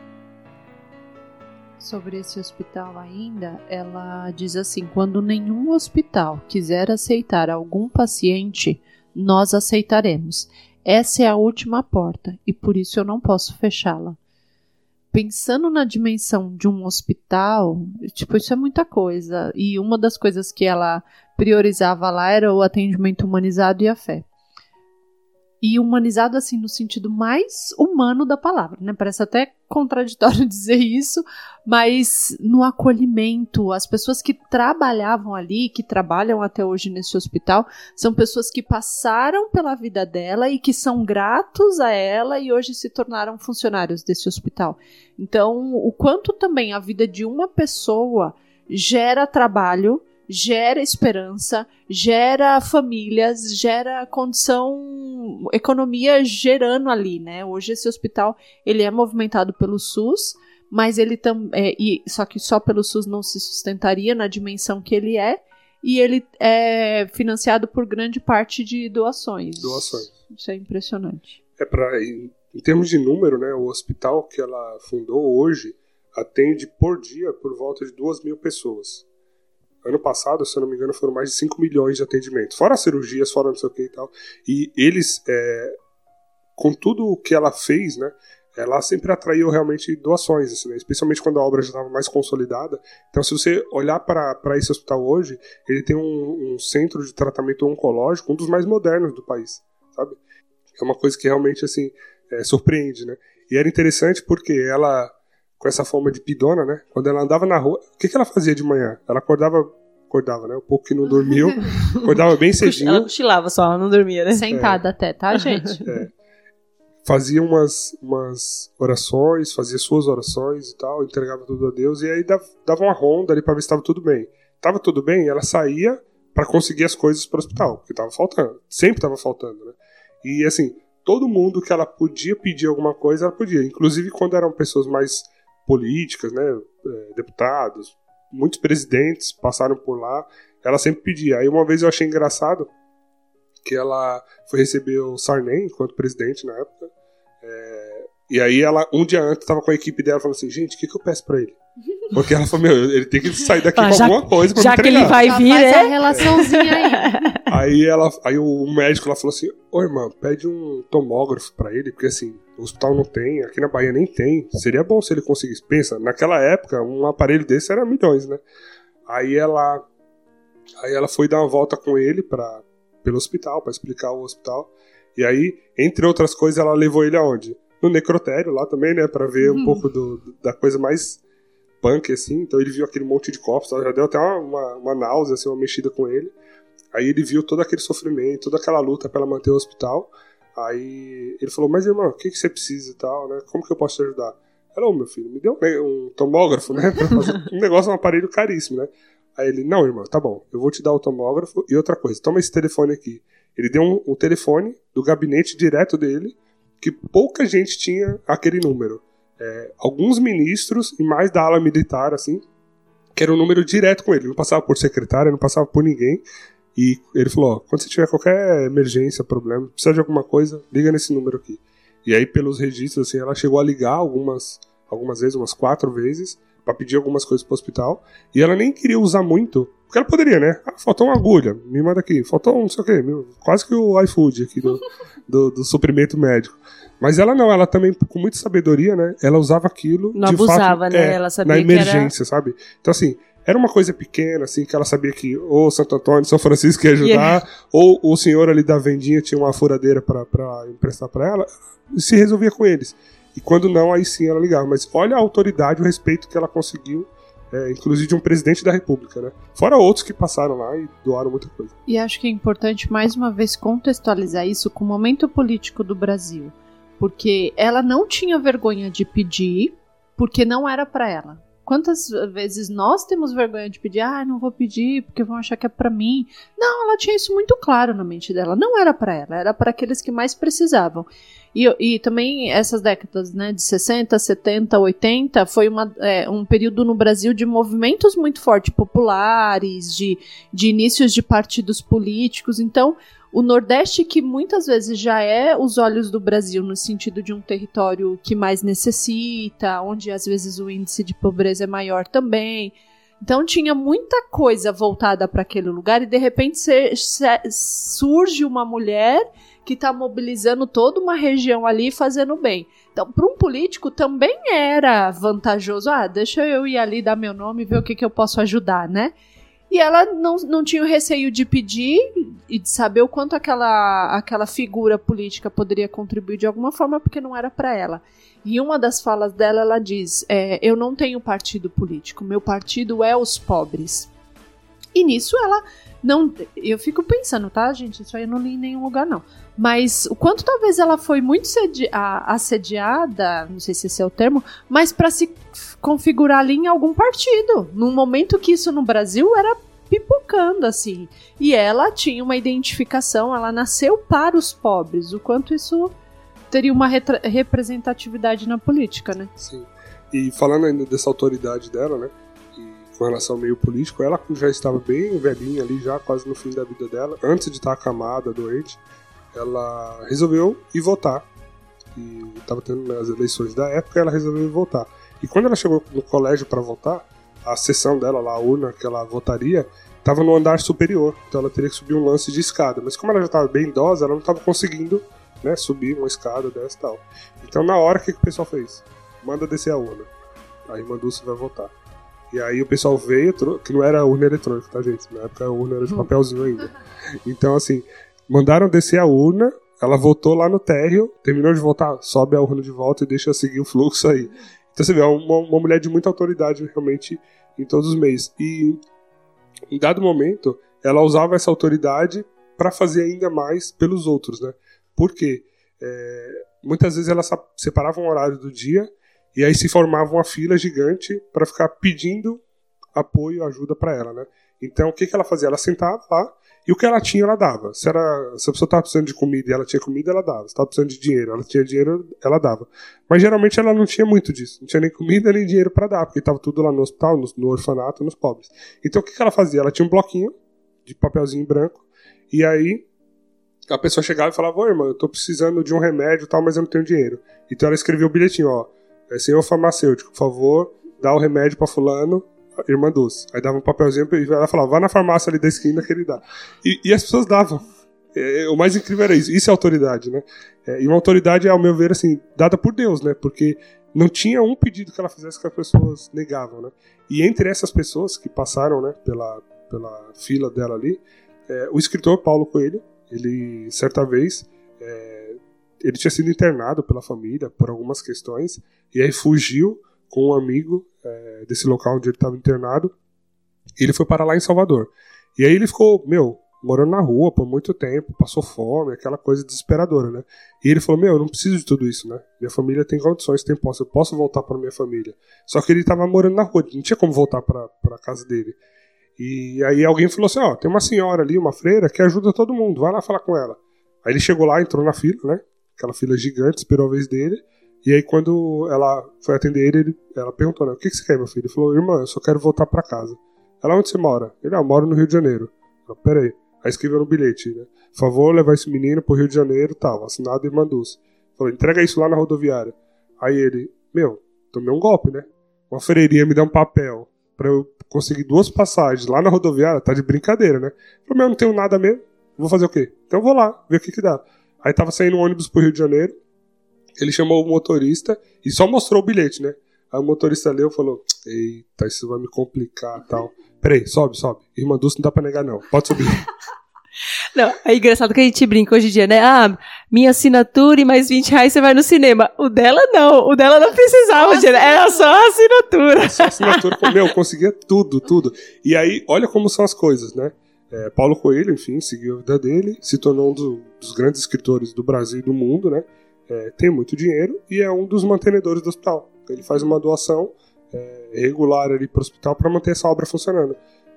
sobre esse hospital ainda, ela diz assim: quando nenhum hospital quiser aceitar algum paciente, nós aceitaremos. Essa é a última porta e por isso eu não posso fechá-la. Pensando na dimensão de um hospital, tipo, isso é muita coisa. E uma das coisas que ela priorizava lá era o atendimento humanizado e a fé e humanizado assim no sentido mais humano da palavra, né? Parece até contraditório dizer isso, mas no acolhimento, as pessoas que trabalhavam ali, que trabalham até hoje nesse hospital, são pessoas que passaram pela vida dela e que são gratos a ela e hoje se tornaram funcionários desse hospital. Então, o quanto também a vida de uma pessoa gera trabalho gera esperança, gera famílias, gera condição, economia gerando ali, né? Hoje esse hospital ele é movimentado pelo SUS, mas ele também, é, só que só pelo SUS não se sustentaria na dimensão que ele é, e ele é financiado por grande parte de doações. Doações. Isso é impressionante. É para em, em termos de número, né? O hospital que ela fundou hoje atende por dia por volta de duas mil pessoas. Ano passado, se eu não me engano, foram mais de 5 milhões de atendimentos. Fora cirurgias, fora não sei o que e tal. E eles, é, com tudo o que ela fez, né? Ela sempre atraiu realmente doações, assim, né? especialmente quando a obra já estava mais consolidada. Então, se você olhar para esse hospital hoje, ele tem um, um centro de tratamento oncológico, um dos mais modernos do país, sabe? É uma coisa que realmente, assim, é, surpreende, né? E era interessante porque ela com essa forma de pidona, né? Quando ela andava na rua, o que, que ela fazia de manhã? Ela acordava, acordava, né? Um pouco que não dormiu, acordava bem cedinho. Ela cochilava só, ela não dormia, né? Sentada é. até, tá, gente? É. Fazia umas, umas orações, fazia suas orações e tal, entregava tudo a Deus, e aí dava, uma ronda ali pra ver se estava tudo bem. Tava tudo bem, ela saía para conseguir as coisas para o hospital, porque tava faltando, sempre tava faltando, né? E assim, todo mundo que ela podia pedir alguma coisa, ela podia, inclusive quando eram pessoas mais políticas, né, é, deputados, muitos presidentes passaram por lá. Ela sempre pedia. Aí uma vez eu achei engraçado que ela foi receber o Sarney enquanto presidente na época. É, e aí ela, um dia antes, estava com a equipe dela falando assim, gente, o que, que eu peço para ele? Porque ela falou, meu, ele tem que sair daqui ah, com já, alguma coisa pra Já me que ele vai vir, é? a relaçãozinha aí. aí, ela, aí o médico lá falou assim, ô irmã, pede um tomógrafo para ele, porque assim, o hospital não tem, aqui na Bahia nem tem. Seria bom se ele conseguisse. Pensa, naquela época, um aparelho desse era milhões, né? Aí ela aí ela foi dar uma volta com ele para pelo hospital, para explicar o hospital. E aí, entre outras coisas, ela levou ele aonde? No necrotério lá também, né, para ver uhum. um pouco do, da coisa mais punk assim. Então ele viu aquele monte de corpos, já deu até uma, uma, uma náusea, assim, uma mexida com ele. Aí ele viu todo aquele sofrimento, toda aquela luta para ela manter o hospital. Aí ele falou, mas irmão, o que, que você precisa e tal, né? Como que eu posso te ajudar? Ela, ô meu filho, me deu um, tomógrafo, né? Um negócio, um aparelho caríssimo, né? Aí ele, não, irmão, tá bom, eu vou te dar o tomógrafo e outra coisa, toma esse telefone aqui. Ele deu um, um telefone do gabinete direto dele que pouca gente tinha aquele número. É, alguns ministros e mais da ala militar, assim, que era um número direto com ele. Não passava por secretária, não passava por ninguém. E ele falou: ó, quando você tiver qualquer emergência, problema, precisa de alguma coisa, liga nesse número aqui. E aí, pelos registros, assim, ela chegou a ligar algumas, algumas vezes, umas quatro vezes, para pedir algumas coisas pro hospital. E ela nem queria usar muito, porque ela poderia, né? Ah, faltou uma agulha, me manda aqui. Faltou um, não sei o quê, quase que o iFood aqui do, do, do suprimento médico. Mas ela não, ela também, com muita sabedoria, né? Ela usava aquilo. Não de abusava, fato, né? é, Ela sabia na que era- emergência, sabe? Então, assim, era uma coisa pequena, assim, que ela sabia que ou Santo Antônio, São Francisco ia ajudar, Yeah. ou o senhor ali da vendinha tinha uma furadeira pra emprestar pra ela, e se resolvia com eles. E quando não, aí sim ela ligava. Mas olha a autoridade, o respeito que ela conseguiu, é, inclusive de um presidente da república, né? Fora outros que passaram lá e doaram muita coisa. E acho que é importante mais uma vez contextualizar isso com o momento político do Brasil, porque ela não tinha vergonha de pedir, porque não era pra ela. Quantas vezes nós temos vergonha de pedir? Ah, não vou pedir porque vão achar que é pra mim. Não, ela tinha isso muito claro na mente dela. Não era pra ela, era para aqueles que mais precisavam. E, e também essas décadas, né, de 60, 70, 80, foi uma, é, um período no Brasil de movimentos muito fortes, populares, de, de inícios de partidos políticos. Então, o Nordeste, que muitas vezes já é os olhos do Brasil no sentido de um território que mais necessita, onde às vezes o índice de pobreza é maior também. Então tinha muita coisa voltada para aquele lugar e de repente surge uma mulher que está mobilizando toda uma região ali fazendo bem. Então, para um político também era vantajoso. Ah, deixa eu ir ali dar meu nome e ver o que, que eu posso ajudar, né? E ela não, não tinha o receio de pedir e de saber o quanto aquela, aquela figura política poderia contribuir de alguma forma, porque não era para ela. E uma das falas dela, ela diz: é, Eu não tenho partido político, meu partido é os pobres. E nisso ela não. Eu fico pensando, tá, gente? Isso aí eu não li em nenhum lugar, não. Mas o quanto talvez ela foi muito assediada, não sei se esse é o termo, mas para se configurar ali em algum partido. Num momento que isso no Brasil era pipocando, assim. E ela tinha uma identificação, ela nasceu para os pobres. O quanto isso teria uma representatividade na política, né? Sim. E falando ainda dessa autoridade dela, né? Com relação ao meio político, ela já estava bem velhinha ali, já quase no fim da vida dela, antes de estar acamada, doente, ela resolveu ir votar. E estava tendo né, as eleições da época, ela resolveu ir votar. E quando ela chegou no colégio para votar, a sessão dela lá, a urna que ela votaria, estava no andar superior. Então ela teria que subir um lance de escada. Mas como ela já estava bem idosa, ela não estava conseguindo né, subir uma escada dessa e tal. Então na hora, o que, que o pessoal fez? Manda descer a urna. A irmã Dulce vai votar. E aí o pessoal veio, que não era urna eletrônica, tá, gente? Na época a urna era de papelzinho ainda. Então, assim, mandaram descer a urna, ela votou lá no térreo, terminou de votar, sobe a urna de volta e deixa seguir o fluxo aí. Então você vê, é uma, uma mulher de muita autoridade realmente em todos os meios. E em dado momento, ela usava essa autoridade para fazer ainda mais pelos outros, né? Por quê? É, muitas vezes ela separava um horário do dia e aí se formava uma fila gigante para ficar pedindo apoio, ajuda para ela, né? Então o que, que ela fazia? Ela sentava lá e o que ela tinha, ela dava. Se, era, se a pessoa estava precisando de comida e ela tinha comida, ela dava. Se estava precisando de dinheiro, ela tinha dinheiro, ela dava. Mas geralmente ela não tinha muito disso. Não tinha nem comida nem dinheiro para dar, porque estava tudo lá no hospital, no, no orfanato, nos pobres. Então o que, que ela fazia? Ela tinha um bloquinho de papelzinho branco e aí a pessoa chegava e falava: Ô irmã, eu tô precisando de um remédio tal, mas eu não tenho dinheiro. Então ela escrevia o bilhetinho: Ó, é, senhor farmacêutico, por favor, dá o remédio pra Fulano, irmã Dulce. Aí dava um papelzinho e ela falava: vá na farmácia ali da esquina que ele dá. E, e as pessoas davam. É, o mais incrível era isso. Isso é autoridade, né? É, e uma autoridade, ao meu ver, assim, dada por Deus, né? Porque não tinha um pedido que ela fizesse que as pessoas negavam, né? E entre essas pessoas que passaram, né, pela, pela fila dela ali, é, o escritor Paulo Coelho, ele, certa vez, é, ele tinha sido internado pela família por algumas questões, e aí fugiu com um amigo é, desse local onde ele estava internado, ele foi para lá em Salvador. E aí ele ficou, meu, morando na rua por muito tempo, passou fome, aquela coisa desesperadora, né? E ele falou: Meu, eu não preciso de tudo isso, né? Minha família tem condições, tem posse, eu posso voltar para minha família. Só que ele estava morando na rua, não tinha como voltar para a casa dele. E aí alguém falou assim: Ó, tem uma senhora ali, uma freira, que ajuda todo mundo, vai lá falar com ela. Aí ele chegou lá, entrou na fila, né? aquela fila gigante, esperou a vez dele. E aí, quando ela foi atender ele, ela perguntou, né, o que, que você quer, meu filho? Ele falou, irmã, eu só quero voltar para casa. Ela, onde você mora? Ele, ah, moro no Rio de Janeiro. Ela, peraí. Aí escreveu no bilhete, né? Por favor, levar esse menino pro Rio de Janeiro, tal, assinado Irmã Dulce. Falou, entrega isso lá na rodoviária. Aí ele, meu, tomei um golpe, né? Uma freirinha me dá um papel pra eu conseguir duas passagens lá na rodoviária, tá de brincadeira, né? Falei, meu, eu não tenho nada mesmo. Vou fazer o quê? Então eu vou lá, ver o que que dá. Aí tava saindo um ônibus pro Rio de Janeiro. Ele chamou o motorista e só mostrou o bilhete, né? Aí o motorista leu e falou: Eita, isso vai me complicar tal. Peraí, sobe, sobe. Irmã Dulce não dá pra negar, não. Pode subir. Não, é engraçado que a gente brinca hoje em dia, né? Ah, minha assinatura e mais 20 reais você vai no cinema. O dela não, o dela não precisava, Nossa, era só a assinatura. Só a assinatura, meu, conseguia tudo, tudo. E aí, olha como são as coisas, né? É, Paulo Coelho, enfim, seguiu a vida dele, se tornou um do, dos grandes escritores do Brasil e do mundo, né? É, tem muito dinheiro e é um dos mantenedores do hospital. Ele faz uma doação é, regular ali para o hospital para manter essa obra funcionando.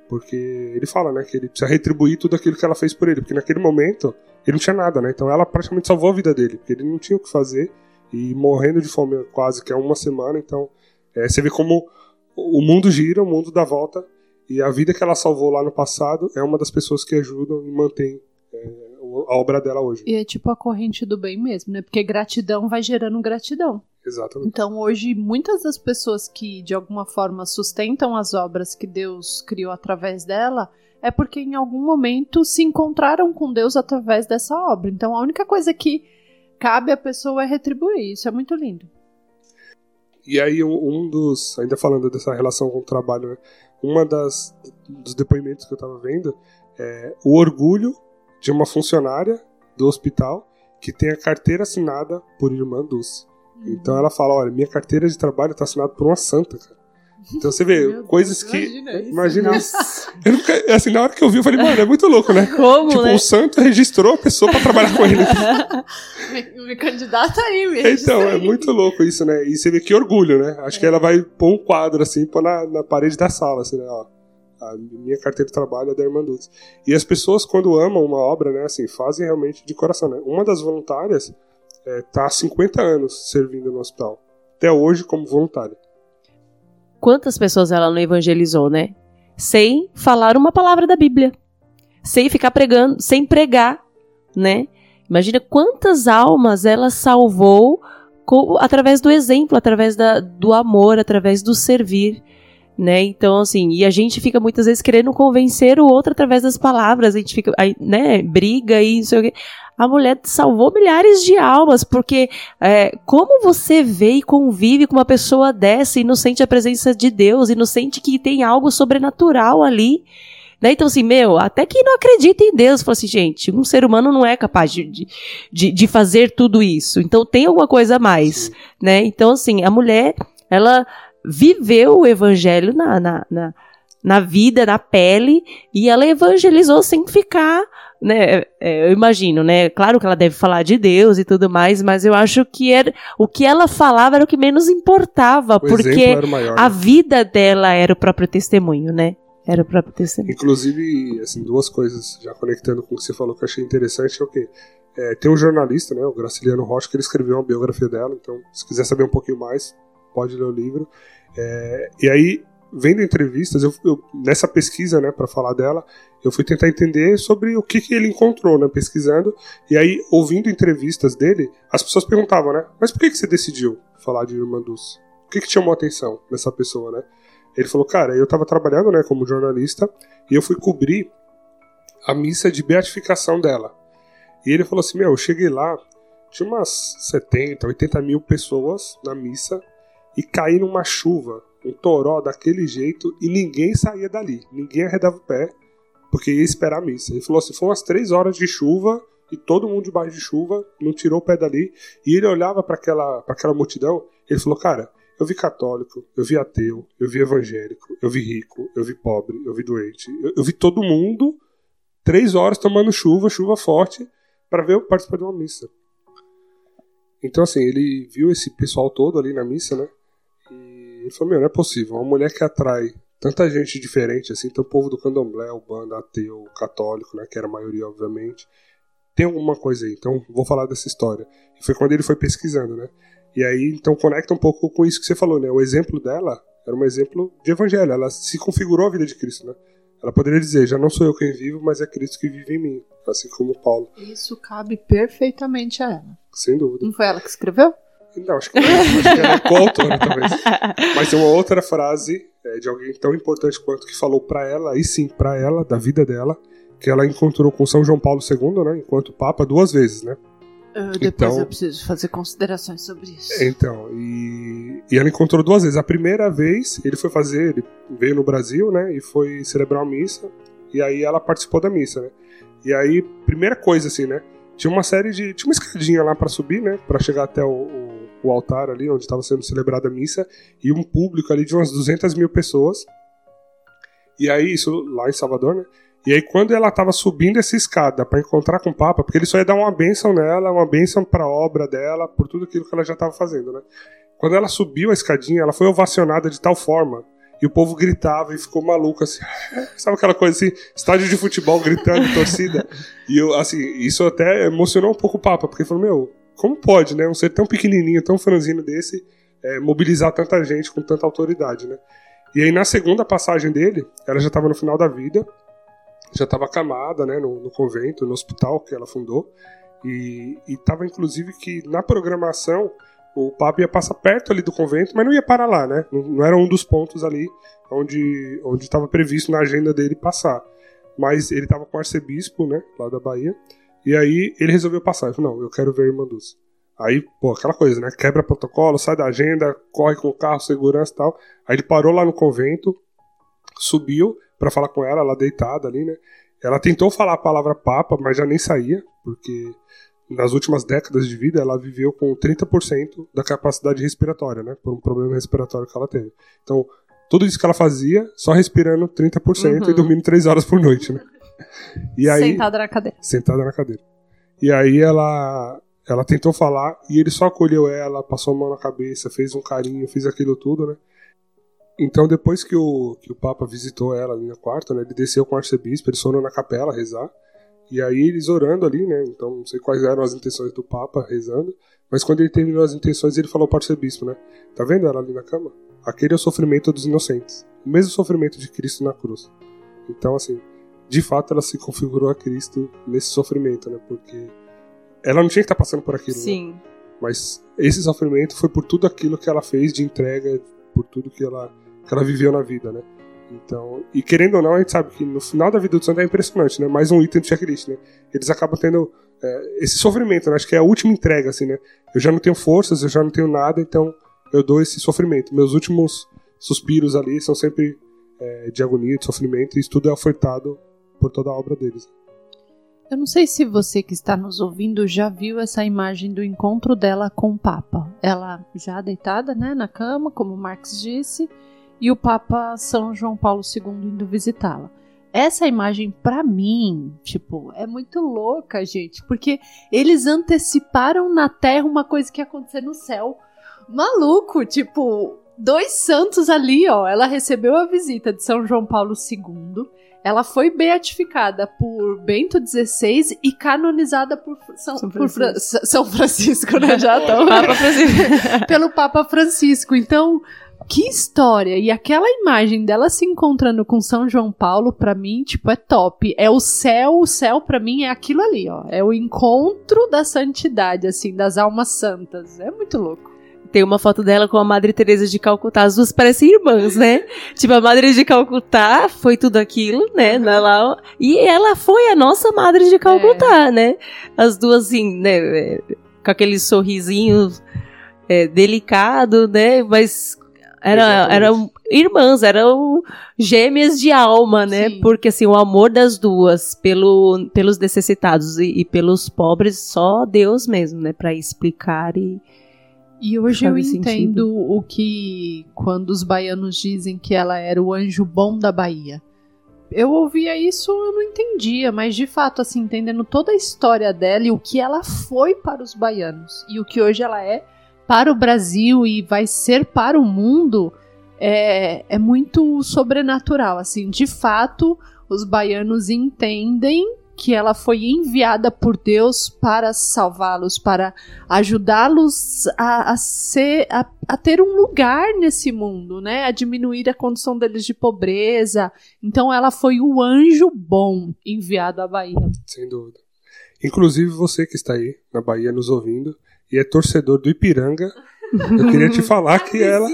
Porque ele fala, né, que ele precisa retribuir tudo aquilo que ela fez por ele, porque naquele momento ele não tinha nada, né? Então ela praticamente salvou a vida dele, porque ele não tinha o que fazer e morrendo de fome quase que há uma semana. Então é, você vê como o mundo gira, o mundo dá volta e a vida que ela salvou lá no passado é uma das pessoas que ajudam e mantém é, a obra dela hoje. E é tipo a corrente do bem mesmo, né? Porque gratidão vai gerando gratidão. Exatamente. Então, hoje, muitas das pessoas que de alguma forma sustentam as obras que Deus criou através dela é porque em algum momento se encontraram com Deus através dessa obra. Então, a única coisa que cabe à pessoa é retribuir. Isso é muito lindo. E aí, um dos. Ainda falando dessa relação com o trabalho, né? Uma das dos depoimentos que eu estava vendo é o orgulho de uma funcionária do hospital que tem a carteira assinada por irmã Dulce. Então ela fala: olha, minha carteira de trabalho está assinada por uma santa, cara. Então você vê Meu coisas Deus, que. Imagina isso. Imagina isso. Eu nunca, assim, na hora que eu vi, eu falei, mano, é muito louco, né? Como? Tipo, né? o santo registrou a pessoa para trabalhar com ele. me, me candidata aí mesmo. Então, é muito louco isso, né? E você vê que orgulho, né? Acho é. que ela vai pôr um quadro assim, pôr na, na parede da sala, assim, né? Ó, a minha carteira de trabalho é da Irmã Dulce. E as pessoas, quando amam uma obra, né, assim, fazem realmente de coração, né? Uma das voluntárias é, tá há 50 anos servindo no hospital. Até hoje como voluntária. Quantas pessoas ela não evangelizou, né? Sem falar uma palavra da Bíblia. Sem ficar pregando, sem pregar, né? Imagina quantas almas ela salvou com, através do exemplo, através da, do amor, através do servir. Né? Então, assim, e a gente fica muitas vezes querendo convencer o outro através das palavras, a gente fica, aí, né, briga e não sei o quê a mulher salvou milhares de almas, porque é, como você vê e convive com uma pessoa dessa e não sente a presença de Deus e não sente que tem algo sobrenatural ali? Né? Então, assim, meu, até que não acredita em Deus, fala assim, gente, um ser humano não é capaz de, de, de fazer tudo isso. Então, tem alguma coisa a mais, né? Então, assim, a mulher, ela viveu o evangelho na, na, na, na vida, na pele, e ela evangelizou sem ficar né, é, eu imagino, né? Claro que ela deve falar de Deus e tudo mais, mas eu acho que era, o que ela falava era o que menos importava, o porque maior, a né? vida dela era o próprio testemunho, né? Era o próprio testemunho. Inclusive, assim, duas coisas, já conectando com o que você falou que eu achei interessante, é o quê? É, tem um jornalista, né, o Graciliano Rocha, que ele escreveu uma biografia dela, então, se quiser saber um pouquinho mais, pode ler o livro. É, e aí, vendo entrevistas, eu, eu nessa pesquisa, né, para falar dela, eu fui tentar entender sobre o que, que ele encontrou, né, pesquisando. E aí, ouvindo entrevistas dele, as pessoas perguntavam, né, mas por que, que você decidiu falar de Irmã Dulce? O que, que chamou a atenção nessa pessoa, né? Ele falou, cara, eu estava trabalhando, né, como jornalista, e eu fui cobrir a missa de beatificação dela. E ele falou assim, meu, eu cheguei lá, tinha umas 70, 80 mil pessoas na missa, e caí numa chuva um toró daquele jeito e ninguém saía dali. Ninguém arredava o pé, porque ia esperar a missa. Ele falou assim: foi umas três horas de chuva e todo mundo debaixo de chuva, não tirou o pé dali. E ele olhava para aquela, aquela multidão, ele falou: cara, eu vi católico, eu vi ateu, eu vi evangélico, eu vi rico, eu vi pobre, eu vi doente, eu, eu vi todo mundo três horas tomando chuva, chuva forte, para ver participar de uma missa. Então, assim, ele viu esse pessoal todo ali na missa, né? Ele falou, meu, não é possível. Uma mulher que atrai tanta gente diferente, assim, tem o povo do candomblé, o bando, ateu, católico, né, que era a maioria, obviamente. tem alguma coisa aí. Então, vou falar dessa história. E foi quando ele foi pesquisando, né? E aí, então, conecta um pouco com isso que você falou, né? O exemplo dela era um exemplo de evangelho. Ela se configurou a vida de Cristo, né? Ela poderia dizer: já não sou eu quem vivo, mas é Cristo que vive em mim. Assim como Paulo. Isso cabe perfeitamente a ela. Sem dúvida. Não foi ela que escreveu? Não, acho que não. acho que ela é coautora, talvez. Mas tem uma outra frase é, de alguém tão importante quanto que falou para ela, e sim, para ela, da vida dela, que ela encontrou com São João Paulo II, né? Enquanto Papa, duas vezes, né? Uh, depois então, eu preciso fazer considerações sobre isso. Então, e, e ela encontrou duas vezes. A primeira vez, ele foi fazer, ele veio no Brasil, né? E foi celebrar uma missa. E aí ela participou da missa, né? E aí, primeira coisa, assim, né? Tinha uma série de. Tinha uma escadinha lá para subir, né? Para chegar até o, o, o, altar ali, onde estava sendo celebrada a missa. E um público ali de umas 200 mil pessoas. E aí, isso lá em Salvador, né? E aí, quando ela estava subindo essa escada para encontrar com o Papa, porque ele só ia dar uma bênção nela, uma bênção para a obra dela, por tudo aquilo que ela já estava fazendo, né? Quando ela subiu a escadinha, ela foi ovacionada de tal forma e o povo gritava e ficou maluco, assim. Sabe aquela coisa assim, estádio de futebol gritando, torcida? E eu, assim, isso até emocionou um pouco o Papa, porque falou, meu, como pode, né? Um ser tão pequenininho, tão franzino desse, é, mobilizar tanta gente com tanta autoridade, né? E aí, na segunda passagem dele, ela já estava no final da vida, já estava acamada, né, no, no, convento, no hospital que ela fundou, e estava inclusive que na programação o Papa ia passar perto ali do convento, mas não ia parar lá, né? Não, não era um dos pontos ali onde onde estava previsto na agenda dele passar. Mas ele estava com o arcebispo, né, lá da Bahia, e aí ele resolveu passar. Ele falou, não, eu quero ver a irmã Dulce. Aí, pô, aquela coisa, né? Quebra protocolo, sai da agenda, corre com o carro, segurança e tal. Aí ele parou lá no convento, subiu, para falar com ela, ela deitada ali, né? Ela tentou falar a palavra papa, mas já nem saía, porque nas últimas décadas de vida ela viveu com 30% da capacidade respiratória, né? Por um problema respiratório que ela teve. Então, tudo isso que ela fazia, só respirando 30% uhum. e dormindo 3 horas por noite, né? E aí, sentada na cadeira. Sentada na cadeira. E aí ela ela tentou falar e ele só acolheu ela, passou a mão na cabeça, fez um carinho, fez aquilo tudo, né? Então, depois que o, que o Papa visitou ela ali na quarta, né, ele desceu com o arcebispo, eles foram na capela rezar. E aí eles orando ali, né? Então, não sei quais eram as intenções do Papa rezando. Mas quando ele terminou as intenções, ele falou para o arcebispo, né? Tá vendo ela ali na cama? Aquele é o sofrimento dos inocentes. O mesmo sofrimento de Cristo na cruz. Então, assim, de fato ela se configurou a Cristo nesse sofrimento, né? Porque ela não tinha que estar tá passando por aquilo. Né? Sim. Né? Mas esse sofrimento foi por tudo aquilo que ela fez de entrega, por tudo que ela que ela viveu na vida, né? Então, e querendo ou não, a gente sabe que no final da vida do santo é impressionante, né? Mais um item do checklist, né? Eles acabam tendo é, esse sofrimento, né? Acho que é a última entrega, assim, né? Eu já não tenho forças, eu já não tenho nada, então eu dou esse sofrimento. Meus últimos suspiros ali são sempre é, de agonia, de sofrimento, e isso tudo é ofertado por toda a obra deles. Eu não sei se você que está nos ouvindo já viu essa imagem do encontro dela com o Papa. Ela já deitada, né, na cama, como Marx disse, e o Papa São João Paulo II indo visitá-la. Essa imagem, para mim, tipo, é muito louca, gente, porque eles anteciparam na Terra uma coisa que ia acontecer no céu. Maluco, tipo, dois santos ali, ó. Ela recebeu a visita de São João Paulo II. Ela foi beatificada por Bento XVI e canonizada por São, São Francisco, por Fra São Francisco né? Já tô... Papa Francisco. pelo Papa Francisco. Então, que história! E aquela imagem dela se encontrando com São João Paulo, para mim, tipo, é top. É o céu, o céu para mim é aquilo ali, ó. É o encontro da santidade, assim, das almas santas. É muito louco. Tem uma foto dela com a Madre Teresa de Calcutá, as duas parecem irmãs, né? tipo, a Madre de Calcutá foi tudo aquilo, né? Na lá, e ela foi a nossa Madre de Calcutá, é. né? As duas, assim, né? É, com aquele sorrisinho é, delicado, né? Mas era, eram irmãs, eram gêmeas de alma, né? Sim. Porque assim, o amor das duas pelo, pelos necessitados e, e pelos pobres, só Deus mesmo, né? Para explicar e. E hoje eu entendo sentido. o que quando os baianos dizem que ela era o anjo bom da Bahia. Eu ouvia isso, eu não entendia, mas de fato, assim, entendendo toda a história dela e o que ela foi para os baianos e o que hoje ela é para o Brasil e vai ser para o mundo é, é muito sobrenatural. Assim, de fato, os baianos entendem que ela foi enviada por Deus para salvá-los, para ajudá-los a, a, ser, a, a, ter um lugar nesse mundo, né? A diminuir a condição deles de pobreza. Então ela foi o anjo bom enviado à Bahia. Sem dúvida. Inclusive você que está aí na Bahia nos ouvindo e é torcedor do Ipiranga, eu queria te falar que ela.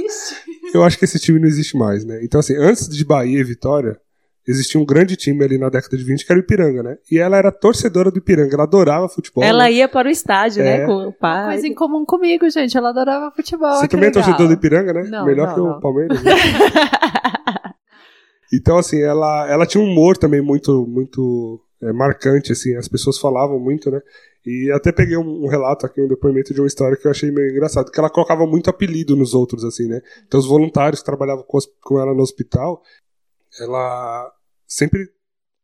Eu acho que esse time não existe mais, né? Então, assim, antes de Bahia e Vitória, existia um grande time ali na década de 20 que era o Ipiranga, né? E ela era torcedora do Ipiranga, ela adorava futebol. Ela né? ia para o estádio, né, É. Com o pai. Coisa em comum comigo, gente. Ela adorava futebol. Você também é torcedor do Ipiranga, né? Não, Melhor não, que o não. Palmeiras. Né? então, assim, ela, ela tinha um humor também muito, muito é, marcante, assim. As pessoas falavam muito, né? E até peguei um, um relato aqui, um depoimento de uma história que eu achei meio engraçado, que ela colocava muito apelido nos outros, assim, né? Então, os voluntários que trabalhavam com, com ela no hospital, ela sempre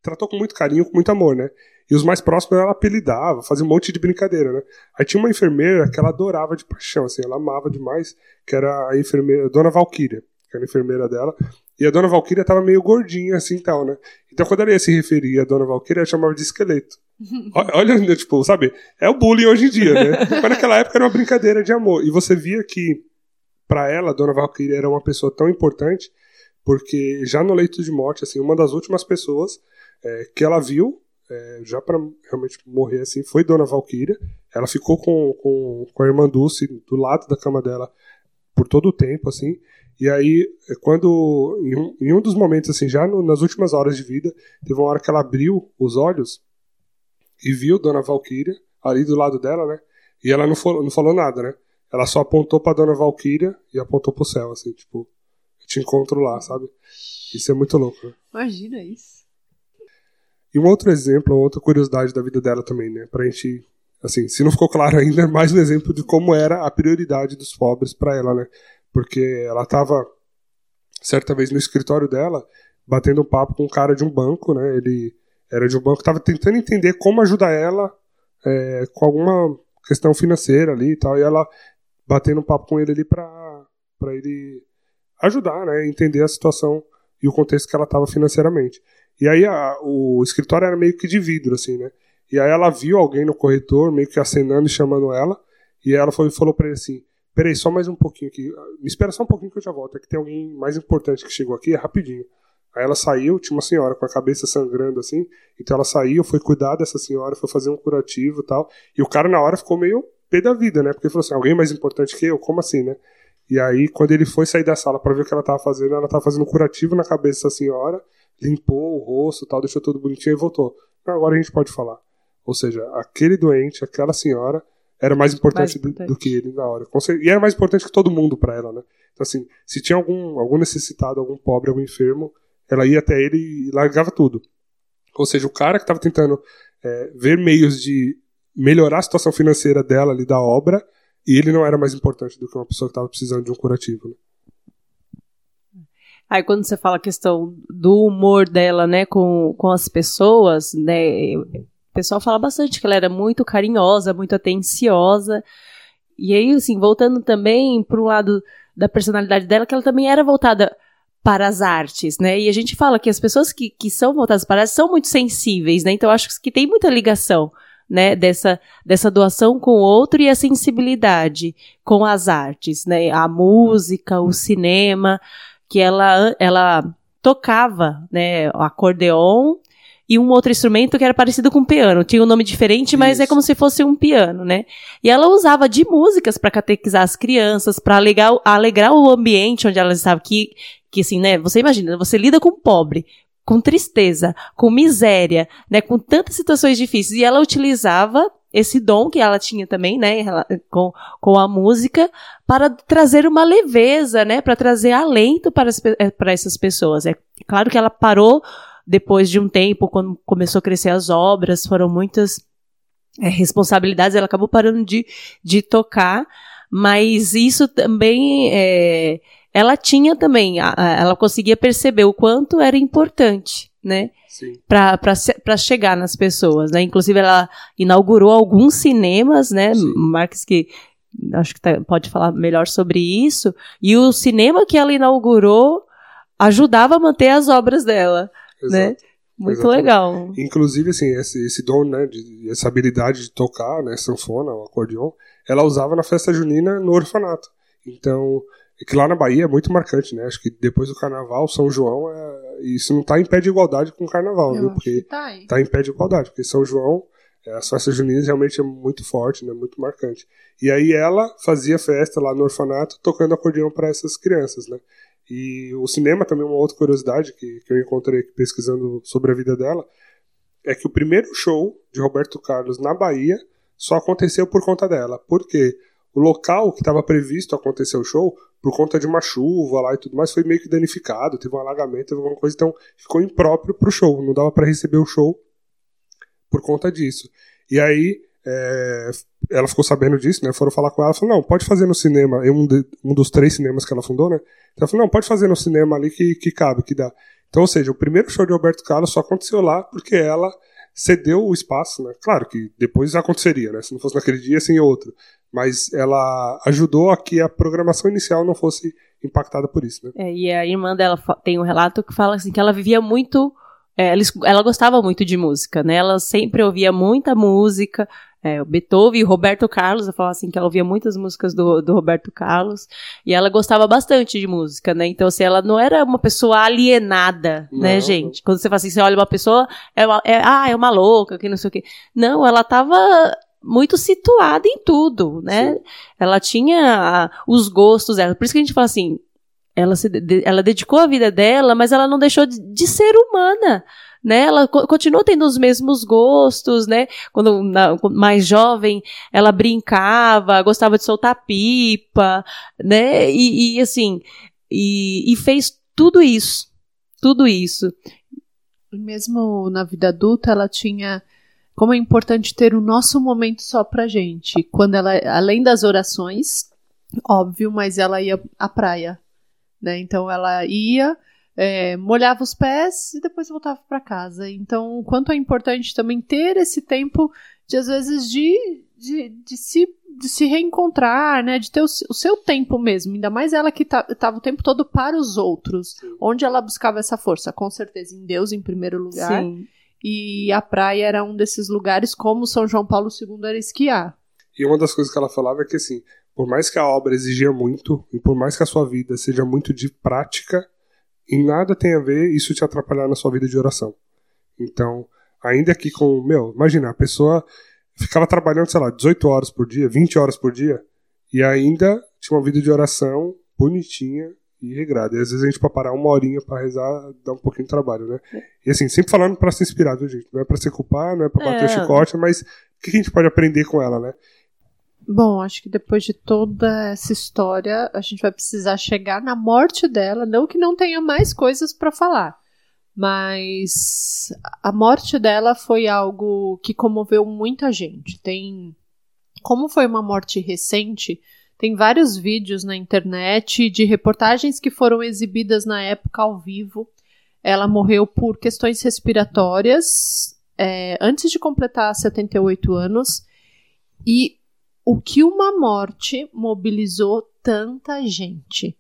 tratou com muito carinho, com muito amor, né? E os mais próximos ela apelidava, fazia um monte de brincadeira, né? Aí tinha uma enfermeira que ela adorava de paixão, assim, ela amava demais, que era a enfermeira, a Dona Valquíria, que era a enfermeira dela. E a Dona Valquíria tava meio gordinha, assim, tal, né? Então quando ela ia se referir a Dona Valquíria, ela chamava de esqueleto. O- Olha, tipo, sabe? É o bullying hoje em dia, né? Mas naquela época era uma brincadeira de amor. E você via que, pra ela, a Dona Valquíria era uma pessoa tão importante, porque já no leito de morte, assim, uma das últimas pessoas é, que ela viu, é, já pra realmente morrer, assim, foi Dona Valquíria. Ela ficou com, com, com a irmã Dulce do lado da cama dela por todo o tempo, assim. E aí, é, quando, em um, em um dos momentos, assim, já no- nas últimas horas de vida, teve uma hora que ela abriu os olhos e viu Dona Valquíria ali do lado dela, né? E ela não falou, não falou nada, né? Ela só apontou pra Dona Valquíria e apontou pro céu, assim, tipo, te encontro lá, sabe? Isso é muito louco, né? Imagina isso. E um outro exemplo, uma outra curiosidade da vida dela também, né? Pra gente, assim, se não ficou claro ainda, mais um exemplo de como era a prioridade dos pobres pra ela, né? Porque ela tava, certa vez no escritório dela, batendo um papo com um cara de um banco, né? Ele era de um banco, tava tentando entender como ajudar ela é, com alguma questão financeira ali e tal, e ela batendo um papo com ele ali pra, pra ele ajudar, né? Entender a situação e o contexto que ela tava financeiramente. E aí a- o escritório era meio que de vidro, assim, né? E aí ela viu alguém no corretor, meio que acenando e chamando ela, e ela foi, falou pra ele assim, peraí, só mais um pouquinho aqui, me espera só um pouquinho que eu já volto, é que tem alguém mais importante que chegou aqui, é rapidinho. Aí ela saiu, tinha uma senhora com a cabeça sangrando assim, então ela saiu, foi cuidar dessa senhora, foi fazer um curativo e tal, e o cara na hora ficou meio pé da vida, né? Porque ele falou assim, alguém mais importante que eu? Como assim, né? E aí, quando ele foi sair da sala pra ver o que ela tava fazendo, ela tava fazendo um curativo na cabeça da senhora, limpou o rosto tal, deixou tudo bonitinho e voltou. Não, agora a gente pode falar. Ou seja, aquele doente, aquela senhora, era mais importante, Mais do- importante. Do, que ele na hora. E era mais importante que todo mundo pra ela, né? Então, assim, se tinha algum, algum necessitado, algum pobre, algum enfermo, ela ia até ele e largava tudo. Ou seja, o cara que tava tentando é, ver meios de melhorar a situação financeira dela ali da obra, e ele não era mais importante do que uma pessoa que estava precisando de um curativo. Né? Aí quando você fala a questão do humor dela, né, com, com as pessoas, né, o pessoal fala bastante que ela era muito carinhosa, muito atenciosa. E aí, assim, voltando também para o lado da personalidade dela, que ela também era voltada para as artes, né? E a gente fala que as pessoas que, que são voltadas para as artes são muito sensíveis, né? Então acho que tem muita ligação, né? Dessa, dessa doação com o outro e a sensibilidade com as artes, né? A música, o cinema, que ela, ela tocava, né? O acordeon e um outro instrumento que era parecido com piano. Tinha um nome diferente, mas é Isso. como se fosse um piano, né? E ela usava de músicas para catequizar as crianças, para alegrar, alegrar o ambiente onde elas estavam. Que, que assim, né? Você imagina, você lida com pobre, com tristeza, com miséria, né? Com tantas situações difíceis. E ela utilizava esse dom que ela tinha também, né? Com, com a música, para trazer uma leveza, né? Para trazer alento para, as eh, para essas pessoas. É claro que ela parou depois de um tempo, quando começou a crescer as obras, foram muitas é, responsabilidades, ela acabou parando de, de tocar, mas isso também, é, ela tinha também, a- a- ela conseguia perceber o quanto era importante, né, para chegar nas pessoas, né, inclusive ela inaugurou alguns cinemas, né, Sim. Marques que acho que tá- pode falar melhor sobre isso, e o cinema que ela inaugurou ajudava a manter as obras dela, né? Exato. Muito Exatamente. legal. Inclusive, assim, esse, esse dom, né, de, essa habilidade de tocar, né, sanfona, o acordeon, ela usava na festa junina no orfanato. Então, é que lá na Bahia é muito marcante, né? Acho que depois do carnaval, São João, é, isso não tá em pé de igualdade com o carnaval, Eu viu? acho Porque que tá tá em pé de igualdade, porque São João, é, as festas juninas realmente é muito forte, né, muito marcante. E aí ela fazia festa lá no orfanato tocando acordeão para essas crianças, né? E o cinema também, uma outra curiosidade que, que eu encontrei aqui pesquisando sobre a vida dela, é que o primeiro show de Roberto Carlos na Bahia só aconteceu por conta dela. Por quê? O local que estava previsto acontecer o show, por conta de uma chuva lá e tudo mais, foi meio que danificado, teve um alagamento, teve alguma coisa, então ficou impróprio pro show, não dava para receber o show por conta disso. E aí é, ela ficou sabendo disso, né? Foram falar com ela, falou, não, pode fazer no cinema, um, de- um dos três cinemas que ela fundou, né? Então ela falou, não, pode fazer no cinema ali que, que cabe, que dá. Então, ou seja, o primeiro show de Roberto Carlos só aconteceu lá porque ela cedeu o espaço, né? Claro que depois aconteceria, né? Se não fosse naquele dia, sim outro. Mas ela ajudou a que a programação inicial não fosse impactada por isso, né? É, e a irmã dela tem um relato que fala assim que ela vivia muito. é, ela, ela gostava muito de música, né? Ela sempre ouvia muita música. É, o Beethoven e o Roberto Carlos, eu falo assim que ela ouvia muitas músicas do, do Roberto Carlos. E ela gostava bastante de música, né? Então, assim, ela não era uma pessoa alienada, né, Não, gente? Quando você fala assim, você olha uma pessoa, é, uma- é, ah, é uma louca, que não sei o quê. Não, ela tava muito situada em tudo, né? Sim. Ela tinha os gostos dela. Por isso que a gente fala assim, ela, se ela dedicou a vida dela, mas ela não deixou de, de ser humana. Né? Ela co- continuou tendo os mesmos gostos, né? Quando na- mais jovem, ela brincava, gostava de soltar pipa, né? E, e, assim, e, e fez tudo isso, tudo isso. Mesmo na vida adulta, ela tinha. Como é importante ter o nosso momento só pra gente. Quando ela, além das orações, óbvio, mas ela ia à praia. Né? Então ela ia, é, molhava os pés e depois voltava pra casa. Então, o quanto é importante também ter esse tempo de, às vezes, de, de, de se, de se reencontrar, né? De ter o, se- o seu tempo mesmo. Ainda mais ela que estava o tempo todo para os outros. Onde ela buscava essa força? Com certeza em Deus, em primeiro lugar. Sim. E a praia era um desses lugares, como São João Paulo II era esquiar. E uma das coisas que ela falava é que, assim, por mais que a obra exigia muito, e por mais que a sua vida seja muito de prática, em nada tem a ver isso te atrapalhar na sua vida de oração. Então, ainda que com. Meu, imagina, a pessoa ficava trabalhando, sei lá, 18 horas por dia, 20 horas por dia, e ainda tinha uma vida de oração bonitinha e regrada. E às vezes a gente, pra parar uma horinha pra rezar, dá um pouquinho de trabalho, né? E assim, sempre falando pra se inspirar, viu, gente? Não é pra se culpar, não é pra bater É. o chicote, mas o que a gente pode aprender com ela, né? Bom, acho que depois de toda essa história, a gente vai precisar chegar na morte dela. Não que não tenha mais coisas para falar, mas a morte dela foi algo que comoveu muita gente. Tem, como foi uma morte recente, tem vários vídeos na internet de reportagens que foram exibidas na época ao vivo. Ela morreu por questões respiratórias é, antes de completar 78 anos. E o que uma morte mobilizou tanta gente.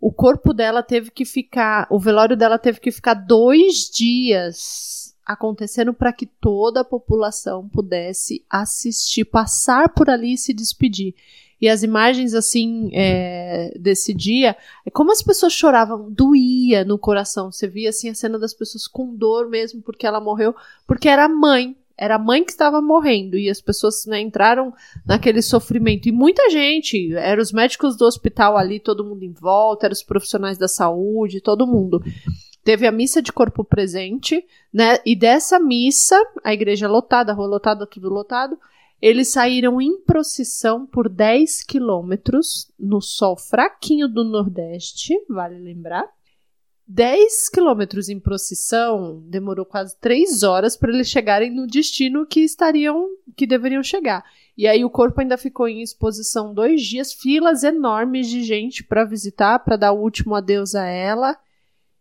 O corpo dela teve que ficar, o velório dela teve que ficar dois dias acontecendo para que toda a população pudesse assistir, passar por ali e se despedir. E as imagens assim é, desse dia, é como as pessoas choravam, doía no coração. Você via assim a cena das pessoas com dor mesmo porque ela morreu, porque era a mãe, era a mãe que estava morrendo e as pessoas né, entraram naquele sofrimento. E muita gente, eram os médicos do hospital ali, todo mundo em volta, eram os profissionais da saúde, todo mundo. Teve a missa de corpo presente, né? E dessa missa, a igreja lotada, a rua lotada, tudo lotado, eles saíram em procissão por 10 quilômetros no sol fraquinho do Nordeste, vale lembrar. 10 quilômetros em procissão demorou quase 3 horas para eles chegarem no destino que estariam, que deveriam chegar. E aí o corpo ainda ficou em exposição dois dias, filas enormes de gente para visitar, para dar o último adeus a ela.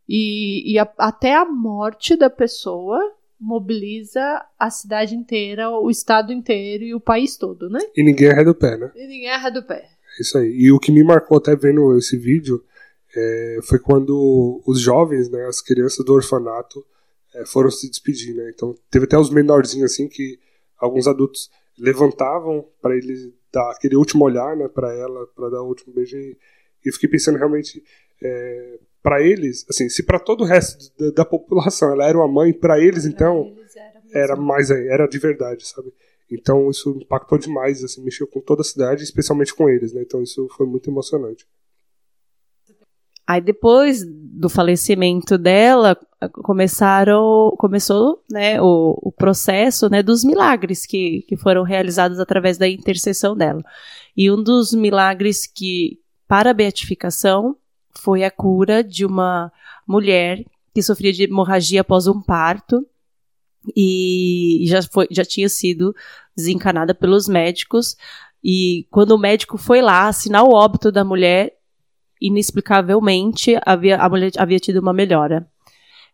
E, e a- até a morte da pessoa mobiliza a cidade inteira, o estado inteiro e o país todo, né? E ninguém arreda o pé, né? E ninguém erra do pé. É Isso aí. E o que me marcou até vendo esse vídeo é, foi quando os jovens, né, as crianças do orfanato, é, foram se despedir, né? Então teve até os menorzinhos assim que alguns adultos levantavam para ele dar aquele último olhar, né, para ela, para dar o último beijo. E eu fiquei pensando realmente é, para eles, assim, se para todo o resto da, da, população ela era uma mãe, para eles então eles era, era mais era de verdade, sabe? Então isso impactou demais, assim, mexeu com toda a cidade, especialmente com eles, né? Então isso foi muito emocionante. Aí depois do falecimento dela, começaram, começou né, o, o processo né, dos milagres que, que foram realizados através da intercessão dela. E um dos milagres que, para a beatificação, foi a cura de uma mulher que sofria de hemorragia após um parto e já, foi, já tinha sido desencanada pelos médicos. E quando o médico foi lá assinar o óbito da mulher, inexplicavelmente havia, a mulher havia tido uma melhora.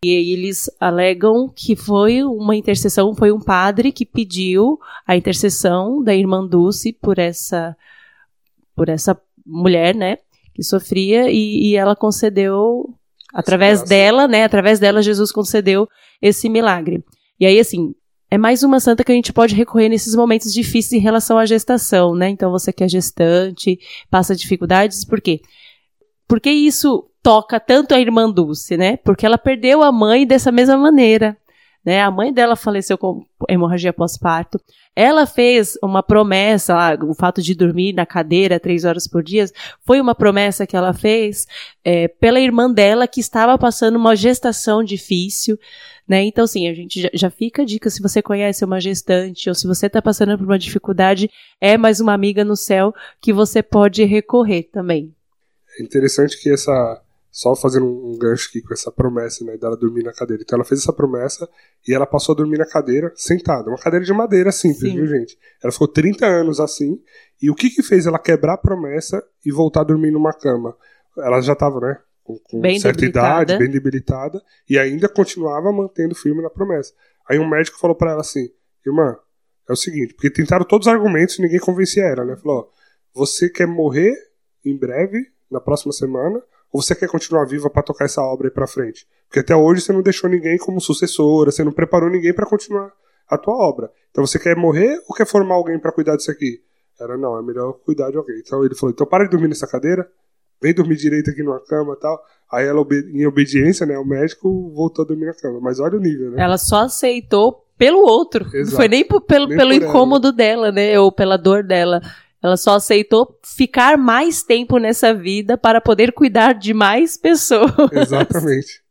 E eles alegam que foi uma intercessão, foi um padre que pediu a intercessão da irmã Dulce por essa, por essa mulher, né, que sofria, e, e ela concedeu, através dela, né, através dela, Jesus concedeu esse milagre. E aí, assim, é mais uma santa que a gente pode recorrer nesses momentos difíceis em relação à gestação, né? Então, você que é gestante, passa dificuldades, por quê? Porque isso toca tanto a irmã Dulce, né? Porque ela perdeu a mãe dessa mesma maneira. Né? A mãe dela faleceu com hemorragia pós-parto. Ela fez uma promessa, o fato de dormir na cadeira três horas por dia, foi uma promessa que ela fez é, pela irmã dela que estava passando uma gestação difícil. Né? Então, assim, a gente já, já fica a dica, se você conhece uma gestante ou se você está passando por uma dificuldade, é mais uma amiga no céu que você pode recorrer também. É interessante que essa. Só fazendo um gancho aqui com essa promessa, né, dela dormir na cadeira. Então ela fez essa promessa e ela passou a dormir na cadeira, sentada. Uma cadeira de madeira simples, Sim. viu, gente? Ela ficou 30 anos assim. E o que que fez ela quebrar a promessa e voltar a dormir numa cama? Ela já estava, né, com, com bem certa debilitada. idade, bem debilitada, e ainda continuava mantendo firme na promessa. Aí um médico falou para ela assim: Irmã, é o seguinte, porque tentaram todos os argumentos e ninguém convencia ela, né? Falou: ó, Você quer morrer em breve na próxima semana? Ou você quer continuar viva para tocar essa obra aí para frente? Porque até hoje você não deixou ninguém como sucessora, você não preparou ninguém para continuar a tua obra. Então você quer morrer ou quer formar alguém para cuidar disso aqui? Era não, é melhor cuidar de alguém. Então ele falou: então para de dormir nessa cadeira, vem dormir direito aqui numa cama e tal. Aí ela, em obediência, né, o médico voltou a dormir na cama. Mas olha o nível, né? Ela só aceitou pelo outro. Exato. Não foi nem pelo, nem pelo incômodo ela. dela, né? Ou pela dor dela. Ela só aceitou ficar mais tempo nessa vida para poder cuidar de mais pessoas. Exatamente.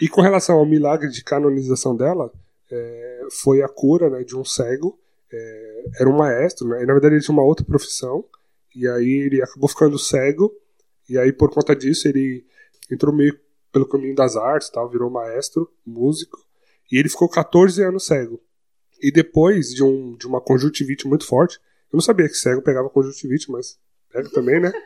E com relação ao milagre de canonização dela, é, foi a cura né, de um cego. É, era um maestro, né? E, na verdade ele tinha uma outra profissão. E aí ele acabou ficando cego. E aí por conta disso ele entrou meio pelo caminho das artes, tal, virou maestro, músico. E ele ficou 14 anos cego. E depois de, um, de uma conjuntivite muito forte, eu não sabia que cego pegava conjuntivite, mas pega também, né?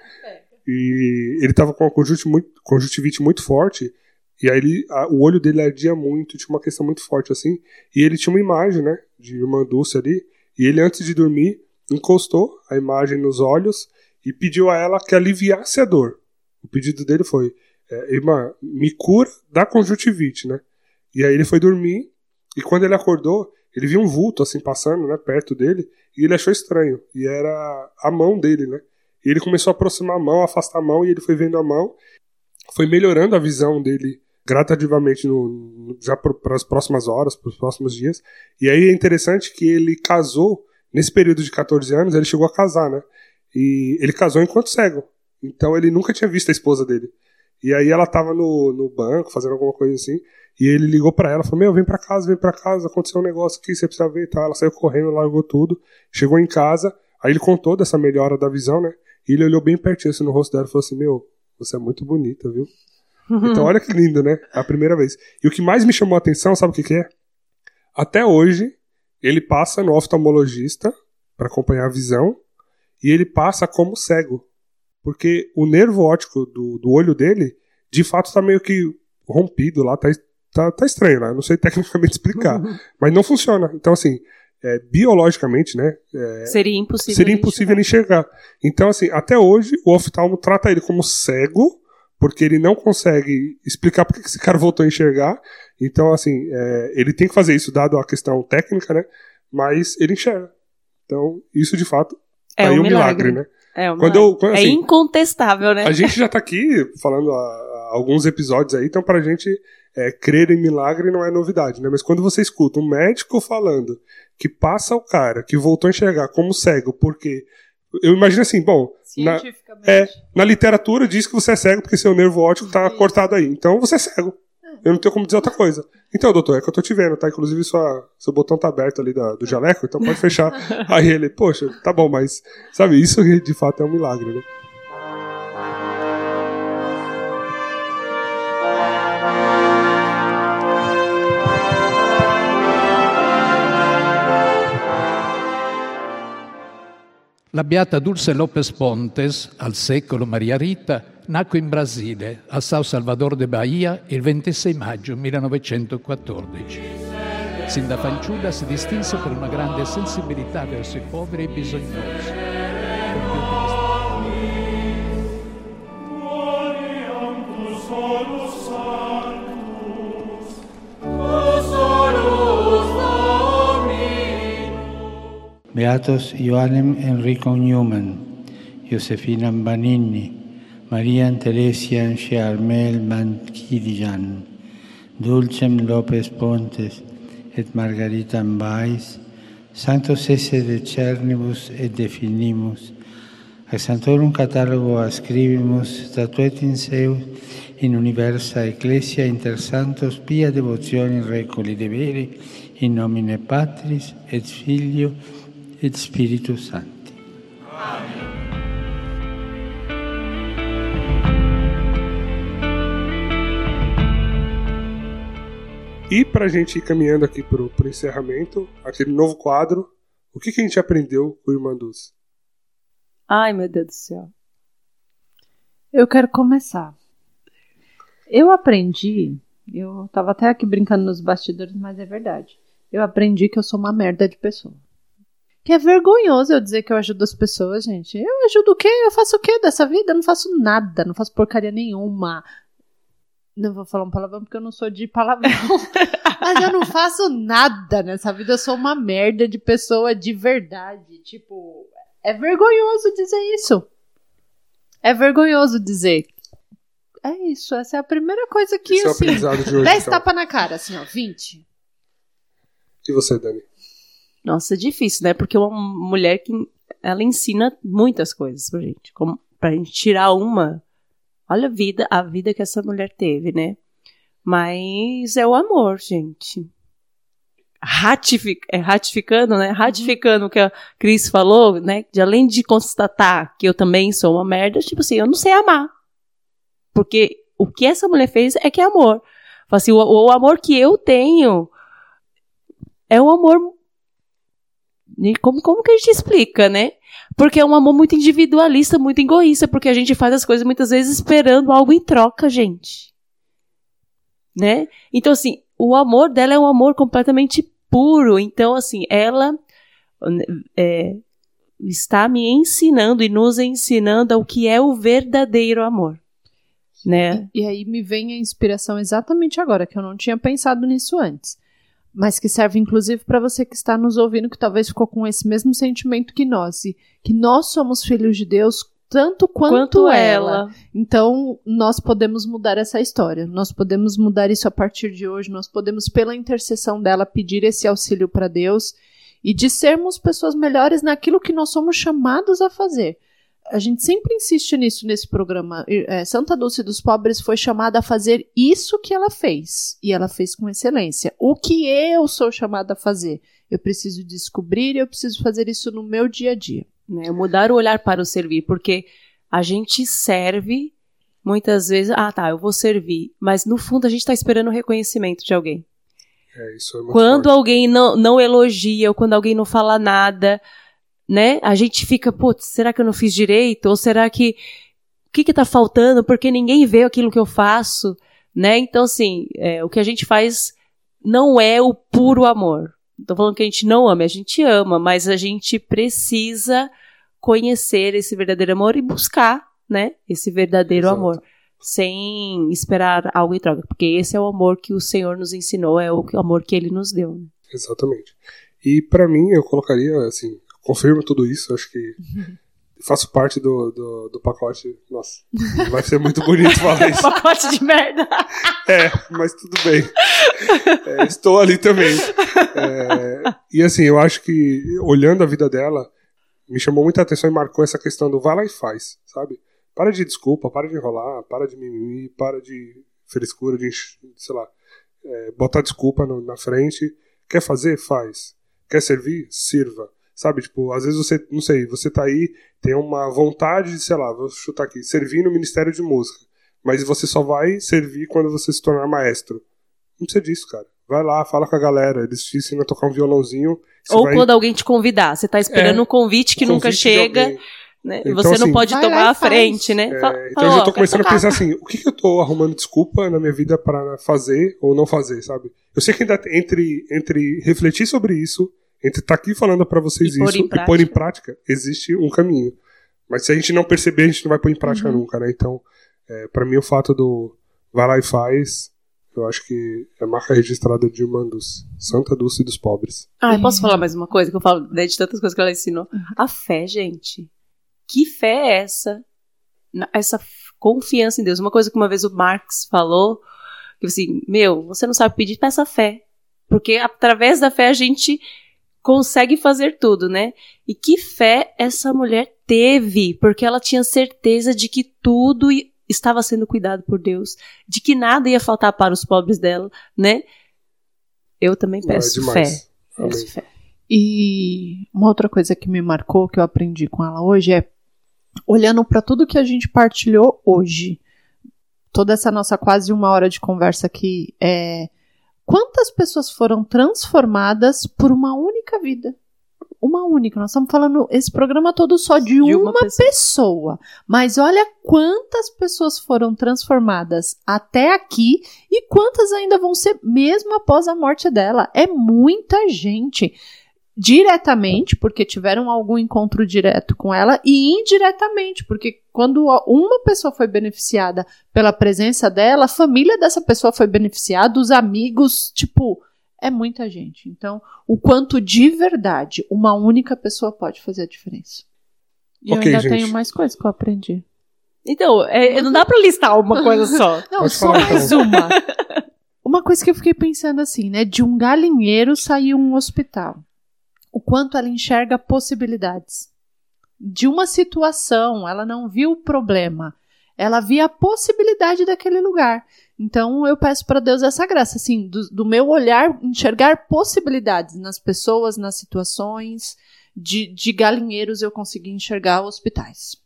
E ele tava com uma conjuntivite muito, forte, e aí ele, a, o olho dele ardia muito, tinha uma questão muito forte assim, e ele tinha uma imagem, né, de irmã Dulce ali, e ele antes de dormir encostou a imagem nos olhos e pediu a ela que aliviasse a dor. O pedido dele foi, é, irmã, me cura da conjuntivite, né? E aí ele foi dormir, e quando ele acordou, ele viu um vulto assim passando, né, perto dele, e ele achou estranho. E era a mão dele, né? E ele começou a aproximar a mão, afastar a mão, e ele foi vendo a mão, foi melhorando a visão dele gradativamente no, no, já para as próximas horas, para os próximos dias. E aí é interessante que ele casou, nesse período de 14 anos, ele chegou a casar, né? E ele casou enquanto cego. Então ele nunca tinha visto a esposa dele. E aí ela tava no, no banco, fazendo alguma coisa assim. E ele ligou para ela, falou: Meu, vem para casa, vem para casa, aconteceu um negócio aqui, você precisa ver e tal. Ela saiu correndo, largou tudo, chegou em casa, aí ele contou dessa melhora da visão, né? E ele olhou bem pertinho assim, no rosto dela e falou assim: Meu, você é muito bonita, viu? Então olha que lindo, né? A primeira vez. E o que mais me chamou a atenção, sabe o que, que é? Até hoje, ele passa no oftalmologista para acompanhar a visão e ele passa como cego. Porque o nervo óptico do, do olho dele, de fato, está meio que rompido lá, tá tá, tá estranho, né? Não sei tecnicamente explicar. Uhum. Mas não funciona. Então, assim, é, biologicamente, né? É, seria impossível. Seria impossível enxergar. enxergar. Então, assim, até hoje, o oftalmo trata ele como cego porque ele não consegue explicar por que esse cara voltou a enxergar. Então, assim, é, ele tem que fazer isso, dado a questão técnica, né? Mas ele enxerga. Então, isso de fato É um é um milagre. milagre, né? É, uma... Quando eu- quando, é assim, incontestável, né? A gente já tá aqui falando há, alguns episódios aí, então pra gente é, crer em milagre não é novidade, né? Mas quando você escuta um médico falando que passa o cara que voltou a enxergar como cego, porque. Eu imagino assim, bom, na, Cientificamente. é, na literatura diz que você é cego porque seu nervo óptico tá Isso. cortado aí. Então você é cego. Eu não tenho como dizer outra coisa. Então, doutor, é que eu tô te vendo, tá? Inclusive, sua, seu botão tá aberto ali da- do jaleco, então pode fechar. aí ele, poxa, tá bom, mas, sabe, isso de fato é um milagre, né? La beata Dulce Lopes Pontes, al secolo Maria Rita, nacque in Brasile, a São Salvador de Bahia, il 26 maggio 1914. Sin da fanciulla si distinse per una grande sensibilità verso i poveri e i bisognosi. Beatos Ioannem Enrico Newman, Josefina Banini, Marian Teresian Charmel Mankidian, Dulcem Lopez Pontes et Margarita Mbais, Sanctos esse de cernibus et definimus, ac santorum catalogo ascribimus statuet in seus in universa ecclesia inter santos pia devotioni recoli deberi in nomine Patris et Filio et Spiritus Sancti. Amen. E pra gente ir caminhando aqui pro, pro encerramento, aquele novo quadro, o que, que a gente aprendeu com o Dulce? Ai, meu Deus do céu. Eu quero começar. Eu aprendi, eu tava até aqui brincando nos bastidores, mas é verdade. Eu aprendi que eu sou uma merda de pessoa. Que é vergonhoso eu dizer que eu ajudo as pessoas, gente. Eu ajudo o quê? Eu faço o quê dessa vida? Eu não faço nada, não faço porcaria nenhuma. Não vou falar um palavrão porque eu não sou de palavrão. Mas eu não faço nada nessa vida. Eu sou uma merda de pessoa de verdade. Tipo, é vergonhoso dizer isso. É vergonhoso dizer. É isso, essa é a primeira coisa que, Esse é o assim, aprendizado de hoje. 10 Então. tapas na cara, assim, ó, 20. E você, Dani? Nossa, é difícil, né? Porque é uma mulher que ela ensina muitas coisas pra gente. Como, pra gente tirar uma. Olha a vida, a vida que essa mulher teve, né? Mas é o amor, gente. Ratific, é, ratificando, né? Ratificando o que a Cris falou, né? De além de constatar que eu também sou uma merda, tipo assim, eu não sei amar. Porque o que essa mulher fez é que é amor. Assim, o, o amor que eu tenho é um amor e como, como que a gente explica, né? Porque é um amor muito individualista, muito egoísta, porque a gente faz as coisas muitas vezes esperando algo em troca, gente. Né? Então, assim, o amor dela é um amor completamente puro. Então, assim, ela é, está me ensinando e nos ensinando o que é o verdadeiro amor. Né? E aí me vem a inspiração exatamente agora, que eu não tinha pensado nisso antes. Mas que serve inclusive para você que está nos ouvindo, que talvez ficou com esse mesmo sentimento que nós, e que nós somos filhos de Deus tanto quanto, ela. Então, nós podemos mudar essa história. Nós podemos mudar isso a partir de hoje. Nós podemos, pela intercessão dela, pedir esse auxílio para Deus e de sermos pessoas melhores naquilo que nós somos chamados a fazer. A gente sempre insiste nisso nesse programa. É, Santa Dulce dos Pobres foi chamada a fazer isso que ela fez. E ela fez com excelência. O que eu sou chamada a fazer? Eu preciso descobrir e eu preciso fazer isso no meu dia a dia. Né? Mudar o olhar para o servir, porque a gente serve muitas vezes, ah tá, eu vou servir, mas no fundo a gente está esperando o reconhecimento de alguém. É, isso é muito Quando forte. alguém não, não elogia, ou quando alguém não fala nada, né? A gente fica, putz, será que eu não fiz direito? Ou será que. O que que tá faltando? Porque ninguém vê aquilo que eu faço, né? Então, assim, é, o que a gente faz não é o puro amor. Não tô falando que a gente não ama, a gente ama, mas a gente precisa conhecer esse verdadeiro amor e buscar, né? Esse verdadeiro Exato. amor. sem esperar algo em troca, porque esse é o amor que o Senhor nos ensinou, é o amor que ele nos deu. Né? Exatamente. E para mim, eu colocaria, assim, confirmo tudo isso, acho que faço parte do, do, do, pacote. Nossa, vai ser muito bonito falar isso. pacote de merda. É, mas tudo bem. É, estou ali também. É, e assim, eu acho que olhando a vida dela, me chamou muita atenção e marcou essa questão do vai lá e faz, sabe? Para de desculpa, para de enrolar, para de mimimi, para de frescura, de, sei lá, é, botar desculpa no, na frente. Quer fazer? Faz. Quer servir? Sirva. Sabe, tipo, às vezes você, não sei, você tá aí, tem uma vontade de, sei lá, vou chutar aqui, servir no Ministério de Música. Mas você só vai servir quando você se tornar maestro. Não precisa disso, cara. Vai lá, fala com a galera, eles te ensinam a tocar um violãozinho. Ou vai... quando alguém te convidar, você tá esperando é, um convite que um nunca convite chega. Né? Então, você não assim, pode tomar a frente, né? É, Fala, então eu já tô começando a pensar assim, o que, que eu tô arrumando desculpa na minha vida para fazer ou não fazer, sabe? Eu sei que ainda entre, entre refletir sobre isso, entre estar tá aqui falando para vocês e isso e pôr em prática, existe um caminho. Mas se a gente não perceber, a gente não vai pôr em prática uhum. nunca, né? Então, é, para mim o fato do vai lá e faz, eu acho que é marca registrada de irmã Dulce. Santa Dulce dos pobres. Ah, eu posso falar mais uma coisa que eu falo né, de tantas coisas que ela ensinou? Uhum. A fé, gente. Que fé é essa? Essa confiança em Deus. Uma coisa que uma vez o Marx falou, que assim, meu, você não sabe pedir, peça fé. Porque através da fé a gente consegue fazer tudo, né? E que fé essa mulher teve, porque ela tinha certeza de que tudo estava sendo cuidado por Deus, de que nada ia faltar para os pobres dela, né? Eu também peço Não, é fé. Peço fé. E uma outra coisa que me marcou, que eu aprendi com ela hoje, é olhando para tudo que a gente partilhou hoje, toda essa nossa quase uma hora de conversa aqui, é, quantas pessoas foram transformadas por uma única vida? Uma única. Nós estamos falando esse programa todo só de, de uma, uma pessoa. pessoa. Mas olha quantas pessoas foram transformadas até aqui e quantas ainda vão ser mesmo após a morte dela. É muita gente diretamente, porque tiveram algum encontro direto com ela, e indiretamente, porque quando uma pessoa foi beneficiada pela presença dela, a família dessa pessoa foi beneficiada, os amigos, tipo, é muita gente. Então, o quanto de verdade uma única pessoa pode fazer a diferença. E okay, eu ainda gente. tenho mais coisas que eu aprendi. Então, é, não dá para listar uma coisa só. não, Pode só mais então. uma. Uma coisa que eu fiquei pensando assim, né? De um galinheiro saiu um hospital o quanto ela enxerga possibilidades. De uma situação, ela não viu o problema, ela via a possibilidade daquele lugar. Então eu peço para Deus essa graça, assim, do, do, meu olhar, enxergar possibilidades nas pessoas, nas situações. De, de galinheiros eu consegui enxergar hospitais.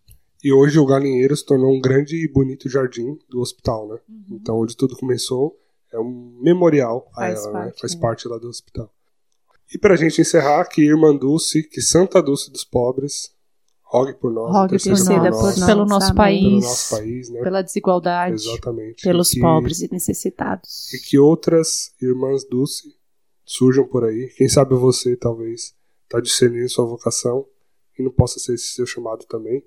E hoje o galinheiro se tornou um grande e bonito jardim do hospital, né? Uhum. Então, onde tudo começou, é um memorial Faz a ela, né? parte, né? Faz né? parte lá do hospital. E para a gente encerrar, que Irmã Dulce, que Santa Dulce dos pobres, rogue por nós, rogue por nós, por nós, pelo nosso país, pelo nosso país né? pela desigualdade, exatamente, pelos que, pobres e necessitados, e que outras irmãs Dulce surjam por aí. Quem sabe você talvez está discernindo sua vocação e não possa ser esse seu chamado também.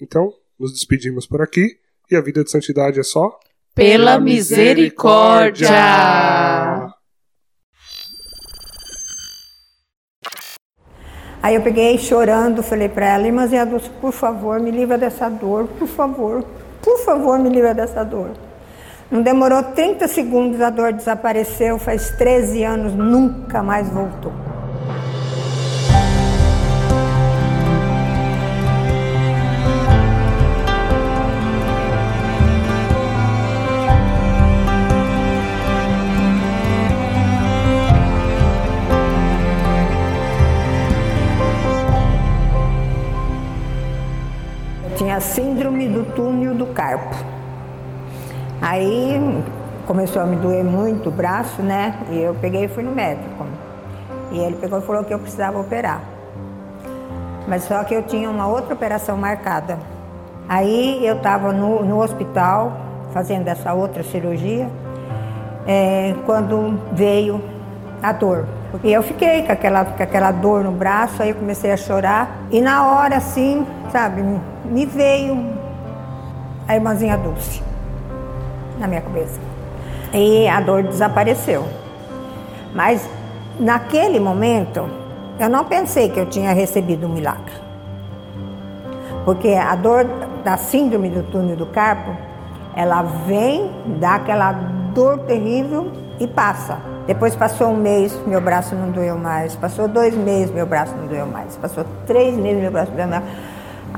Então, nos despedimos por aqui e a vida de santidade é só pela misericórdia. Aí eu peguei chorando, falei para ela, irmãzinha Dulce, por favor, me livra dessa dor, por favor, por favor, me livra dessa dor. Não demorou 30 segundos, a dor desapareceu, faz 13 anos, nunca mais voltou. Síndrome do túnel do carpo. Aí começou a me doer muito o braço, né? E eu peguei e fui no médico. E ele pegou e falou que eu precisava operar. Mas só que eu tinha uma outra operação marcada. Aí eu estava no, no hospital fazendo essa outra cirurgia, é, quando veio a dor. E eu fiquei com aquela, com aquela dor no braço, aí eu comecei a chorar. E na hora, assim, sabe, me veio a irmãzinha Dulce na minha cabeça. E a dor desapareceu. Mas naquele momento, eu não pensei que eu tinha recebido um milagre. Porque a dor da síndrome do túnel do carpo, ela vem, dá aquela dor terrível e passa. Depois passou um mês, meu braço não doeu mais. Passou dois meses, meu braço não doeu mais. Passou três meses, meu braço não doeu mais.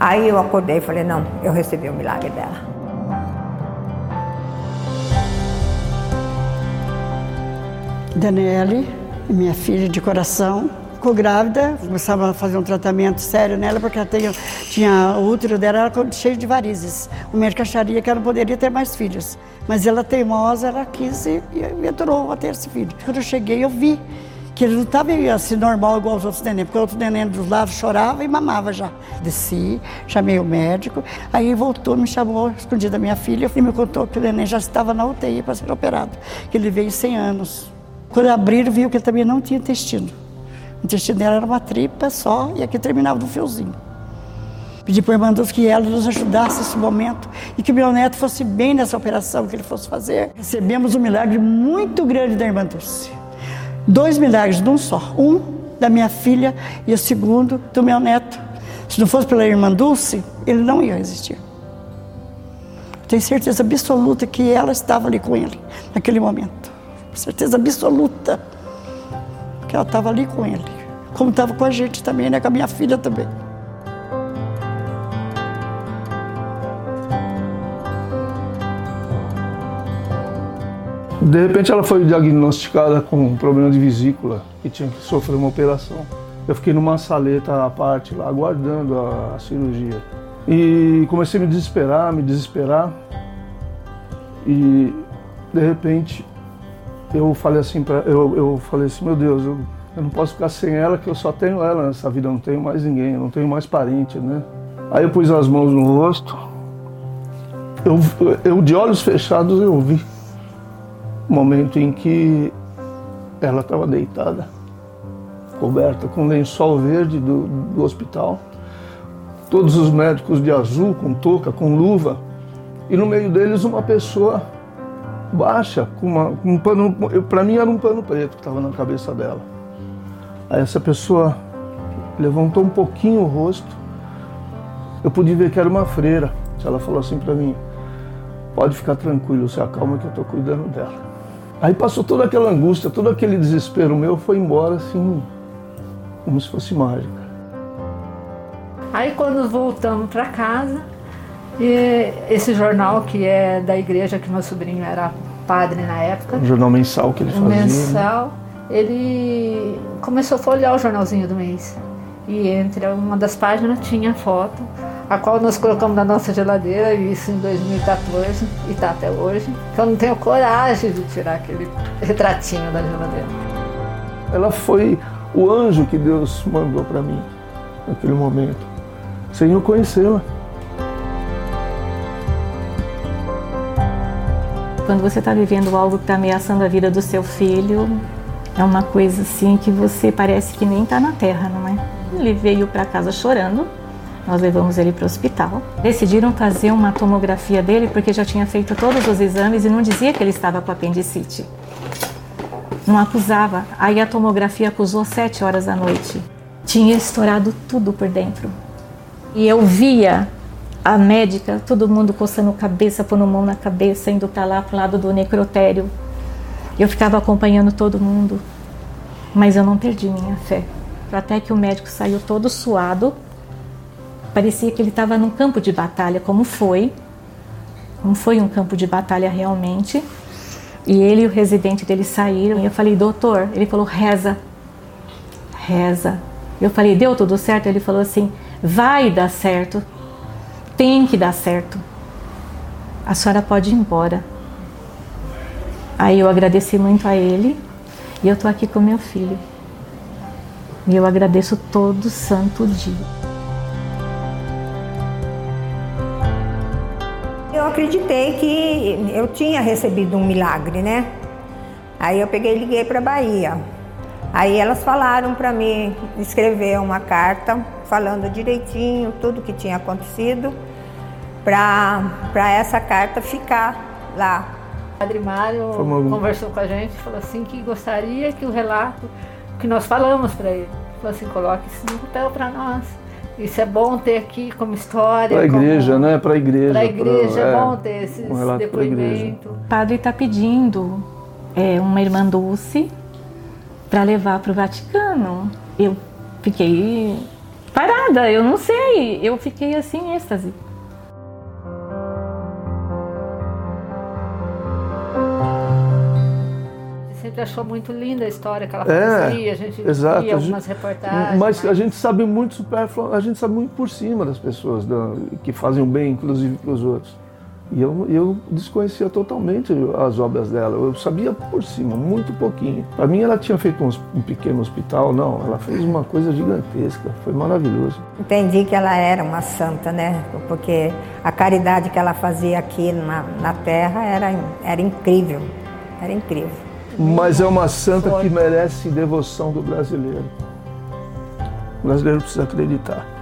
Aí eu acordei e falei, não, eu recebi o milagre dela. Daniele, minha filha de coração, ficou grávida, começava a fazer um tratamento sério nela, porque ela tinha, tinha o útero dela cheio de varizes. O médico acharia que ela não poderia ter mais filhos. Mas ela teimosa, ela quis e, e entrou a ter esse filho. Quando eu cheguei, eu vi que ele não estava assim normal igual os outros neném, porque o outro neném dos lados chorava e mamava já. Desci, chamei o médico, aí voltou, me chamou, escondido da minha filha, e me contou que o neném já estava na UTI para ser operado, que ele veio 100 anos. Quando abriram, viu que ele também não tinha intestino. O intestino dela era uma tripa só e aqui terminava no fiozinho. Pedi para a irmã Deus que ela nos ajudasse nesse momento e que meu neto fosse bem nessa operação que ele fosse fazer. Recebemos um milagre muito grande da irmã Dulce. Dois milagres num só. Um da minha filha e o segundo do meu neto. Se não fosse pela irmã Dulce, ele não ia existir. Tenho certeza absoluta que ela estava ali com ele naquele momento certeza absoluta que ela estava ali com ele, como estava com a gente também, né, com a minha filha também. De repente ela foi diagnosticada com um problema de vesícula e tinha que sofrer uma operação. Eu fiquei numa saleta à parte lá, aguardando a, a cirurgia. E comecei a me desesperar, me desesperar. E de repente eu falei assim para eu, eu falei assim, meu Deus, eu, eu não posso ficar sem ela, que eu só tenho ela nessa vida, eu não tenho mais ninguém, eu não tenho mais parente, né? Aí eu pus as mãos no rosto, eu, eu de olhos fechados eu vi momento em que ela estava deitada, coberta com lençol verde do, do hospital, todos os médicos de azul, com touca, com luva, e no meio deles uma pessoa baixa, com, uma, com um pano. Para mim era um pano preto que estava na cabeça dela. Aí essa pessoa levantou um pouquinho o rosto. Eu pude ver que era uma freira. Ela falou assim para mim: Pode ficar tranquilo, se acalma que eu estou cuidando dela. Aí passou toda aquela angústia, todo aquele desespero meu foi embora assim, como se fosse mágica. Aí quando voltamos para casa, e esse jornal que é da igreja, que meu sobrinho era padre na época. Um jornal mensal que ele fazia. Né? Mensal. Ele começou a folhear o jornalzinho do mês. E entre uma das páginas tinha foto, a qual nós colocamos na nossa geladeira, isso em 2014, e está até hoje. Que eu não tenho coragem de tirar aquele retratinho da geladeira. Ela foi o anjo que Deus mandou para mim naquele momento, sem eu conhecê-la. Quando você está vivendo algo que está ameaçando a vida do seu filho, é uma coisa assim que você parece que nem está na terra, não é? Ele veio para casa chorando, nós levamos ele para o hospital. Decidiram fazer uma tomografia dele porque já tinha feito todos os exames e não dizia que ele estava com apendicite. Não acusava. Aí a tomografia acusou sete horas da noite. Tinha estourado tudo por dentro. E eu via a médica, todo mundo coçando cabeça, pondo mão na cabeça, indo para lá, para o lado do necrotério. Eu ficava acompanhando todo mundo, mas eu não perdi minha fé. Até que o médico saiu todo suado, parecia que ele estava num campo de batalha, como foi, como foi um campo de batalha realmente. E ele e o residente dele saíram. E eu falei, doutor, ele falou, reza, reza. Eu falei, deu tudo certo? Ele falou assim, vai dar certo tem que dar certo. A senhora pode ir embora. Aí eu agradeci muito a ele e eu tô aqui com meu filho. E eu agradeço todo santo dia. Acreditei que eu tinha recebido um milagre, né? Aí eu peguei e liguei para Bahia. Aí elas falaram para mim escrever uma carta falando direitinho tudo que tinha acontecido para essa carta ficar lá. O Padre Mário conversou com a gente, falou assim que gostaria que o relato que nós falamos para ele, falou assim, coloque isso no papel para nós. Isso é bom ter aqui como história. Para a como- igreja, né? Para a igreja. Para a igreja é, pra- bom ter esses um pra depoimentos. O padre está pedindo é, uma irmã Dulce para levar para o Vaticano. Eu fiquei parada, eu não sei, eu fiquei assim em êxtase. Sempre achou muito linda a história que ela É, fazia, a gente exato. via A gente- algumas reportagens. Mas a gente sabe muito supérfluo, a gente sabe muito por cima das pessoas da- que fazem o bem, inclusive para os outros. E eu, eu desconhecia totalmente as obras dela. Eu sabia por cima, muito pouquinho. Para mim, ela tinha feito um, um pequeno hospital, não. Ela fez uma coisa gigantesca. Foi maravilhoso. Entendi que ela era uma santa, né? Porque a caridade que ela fazia aqui na, na terra era, era incrível. Era incrível. Mas é uma santa que merece devoção do brasileiro. O brasileiro precisa acreditar.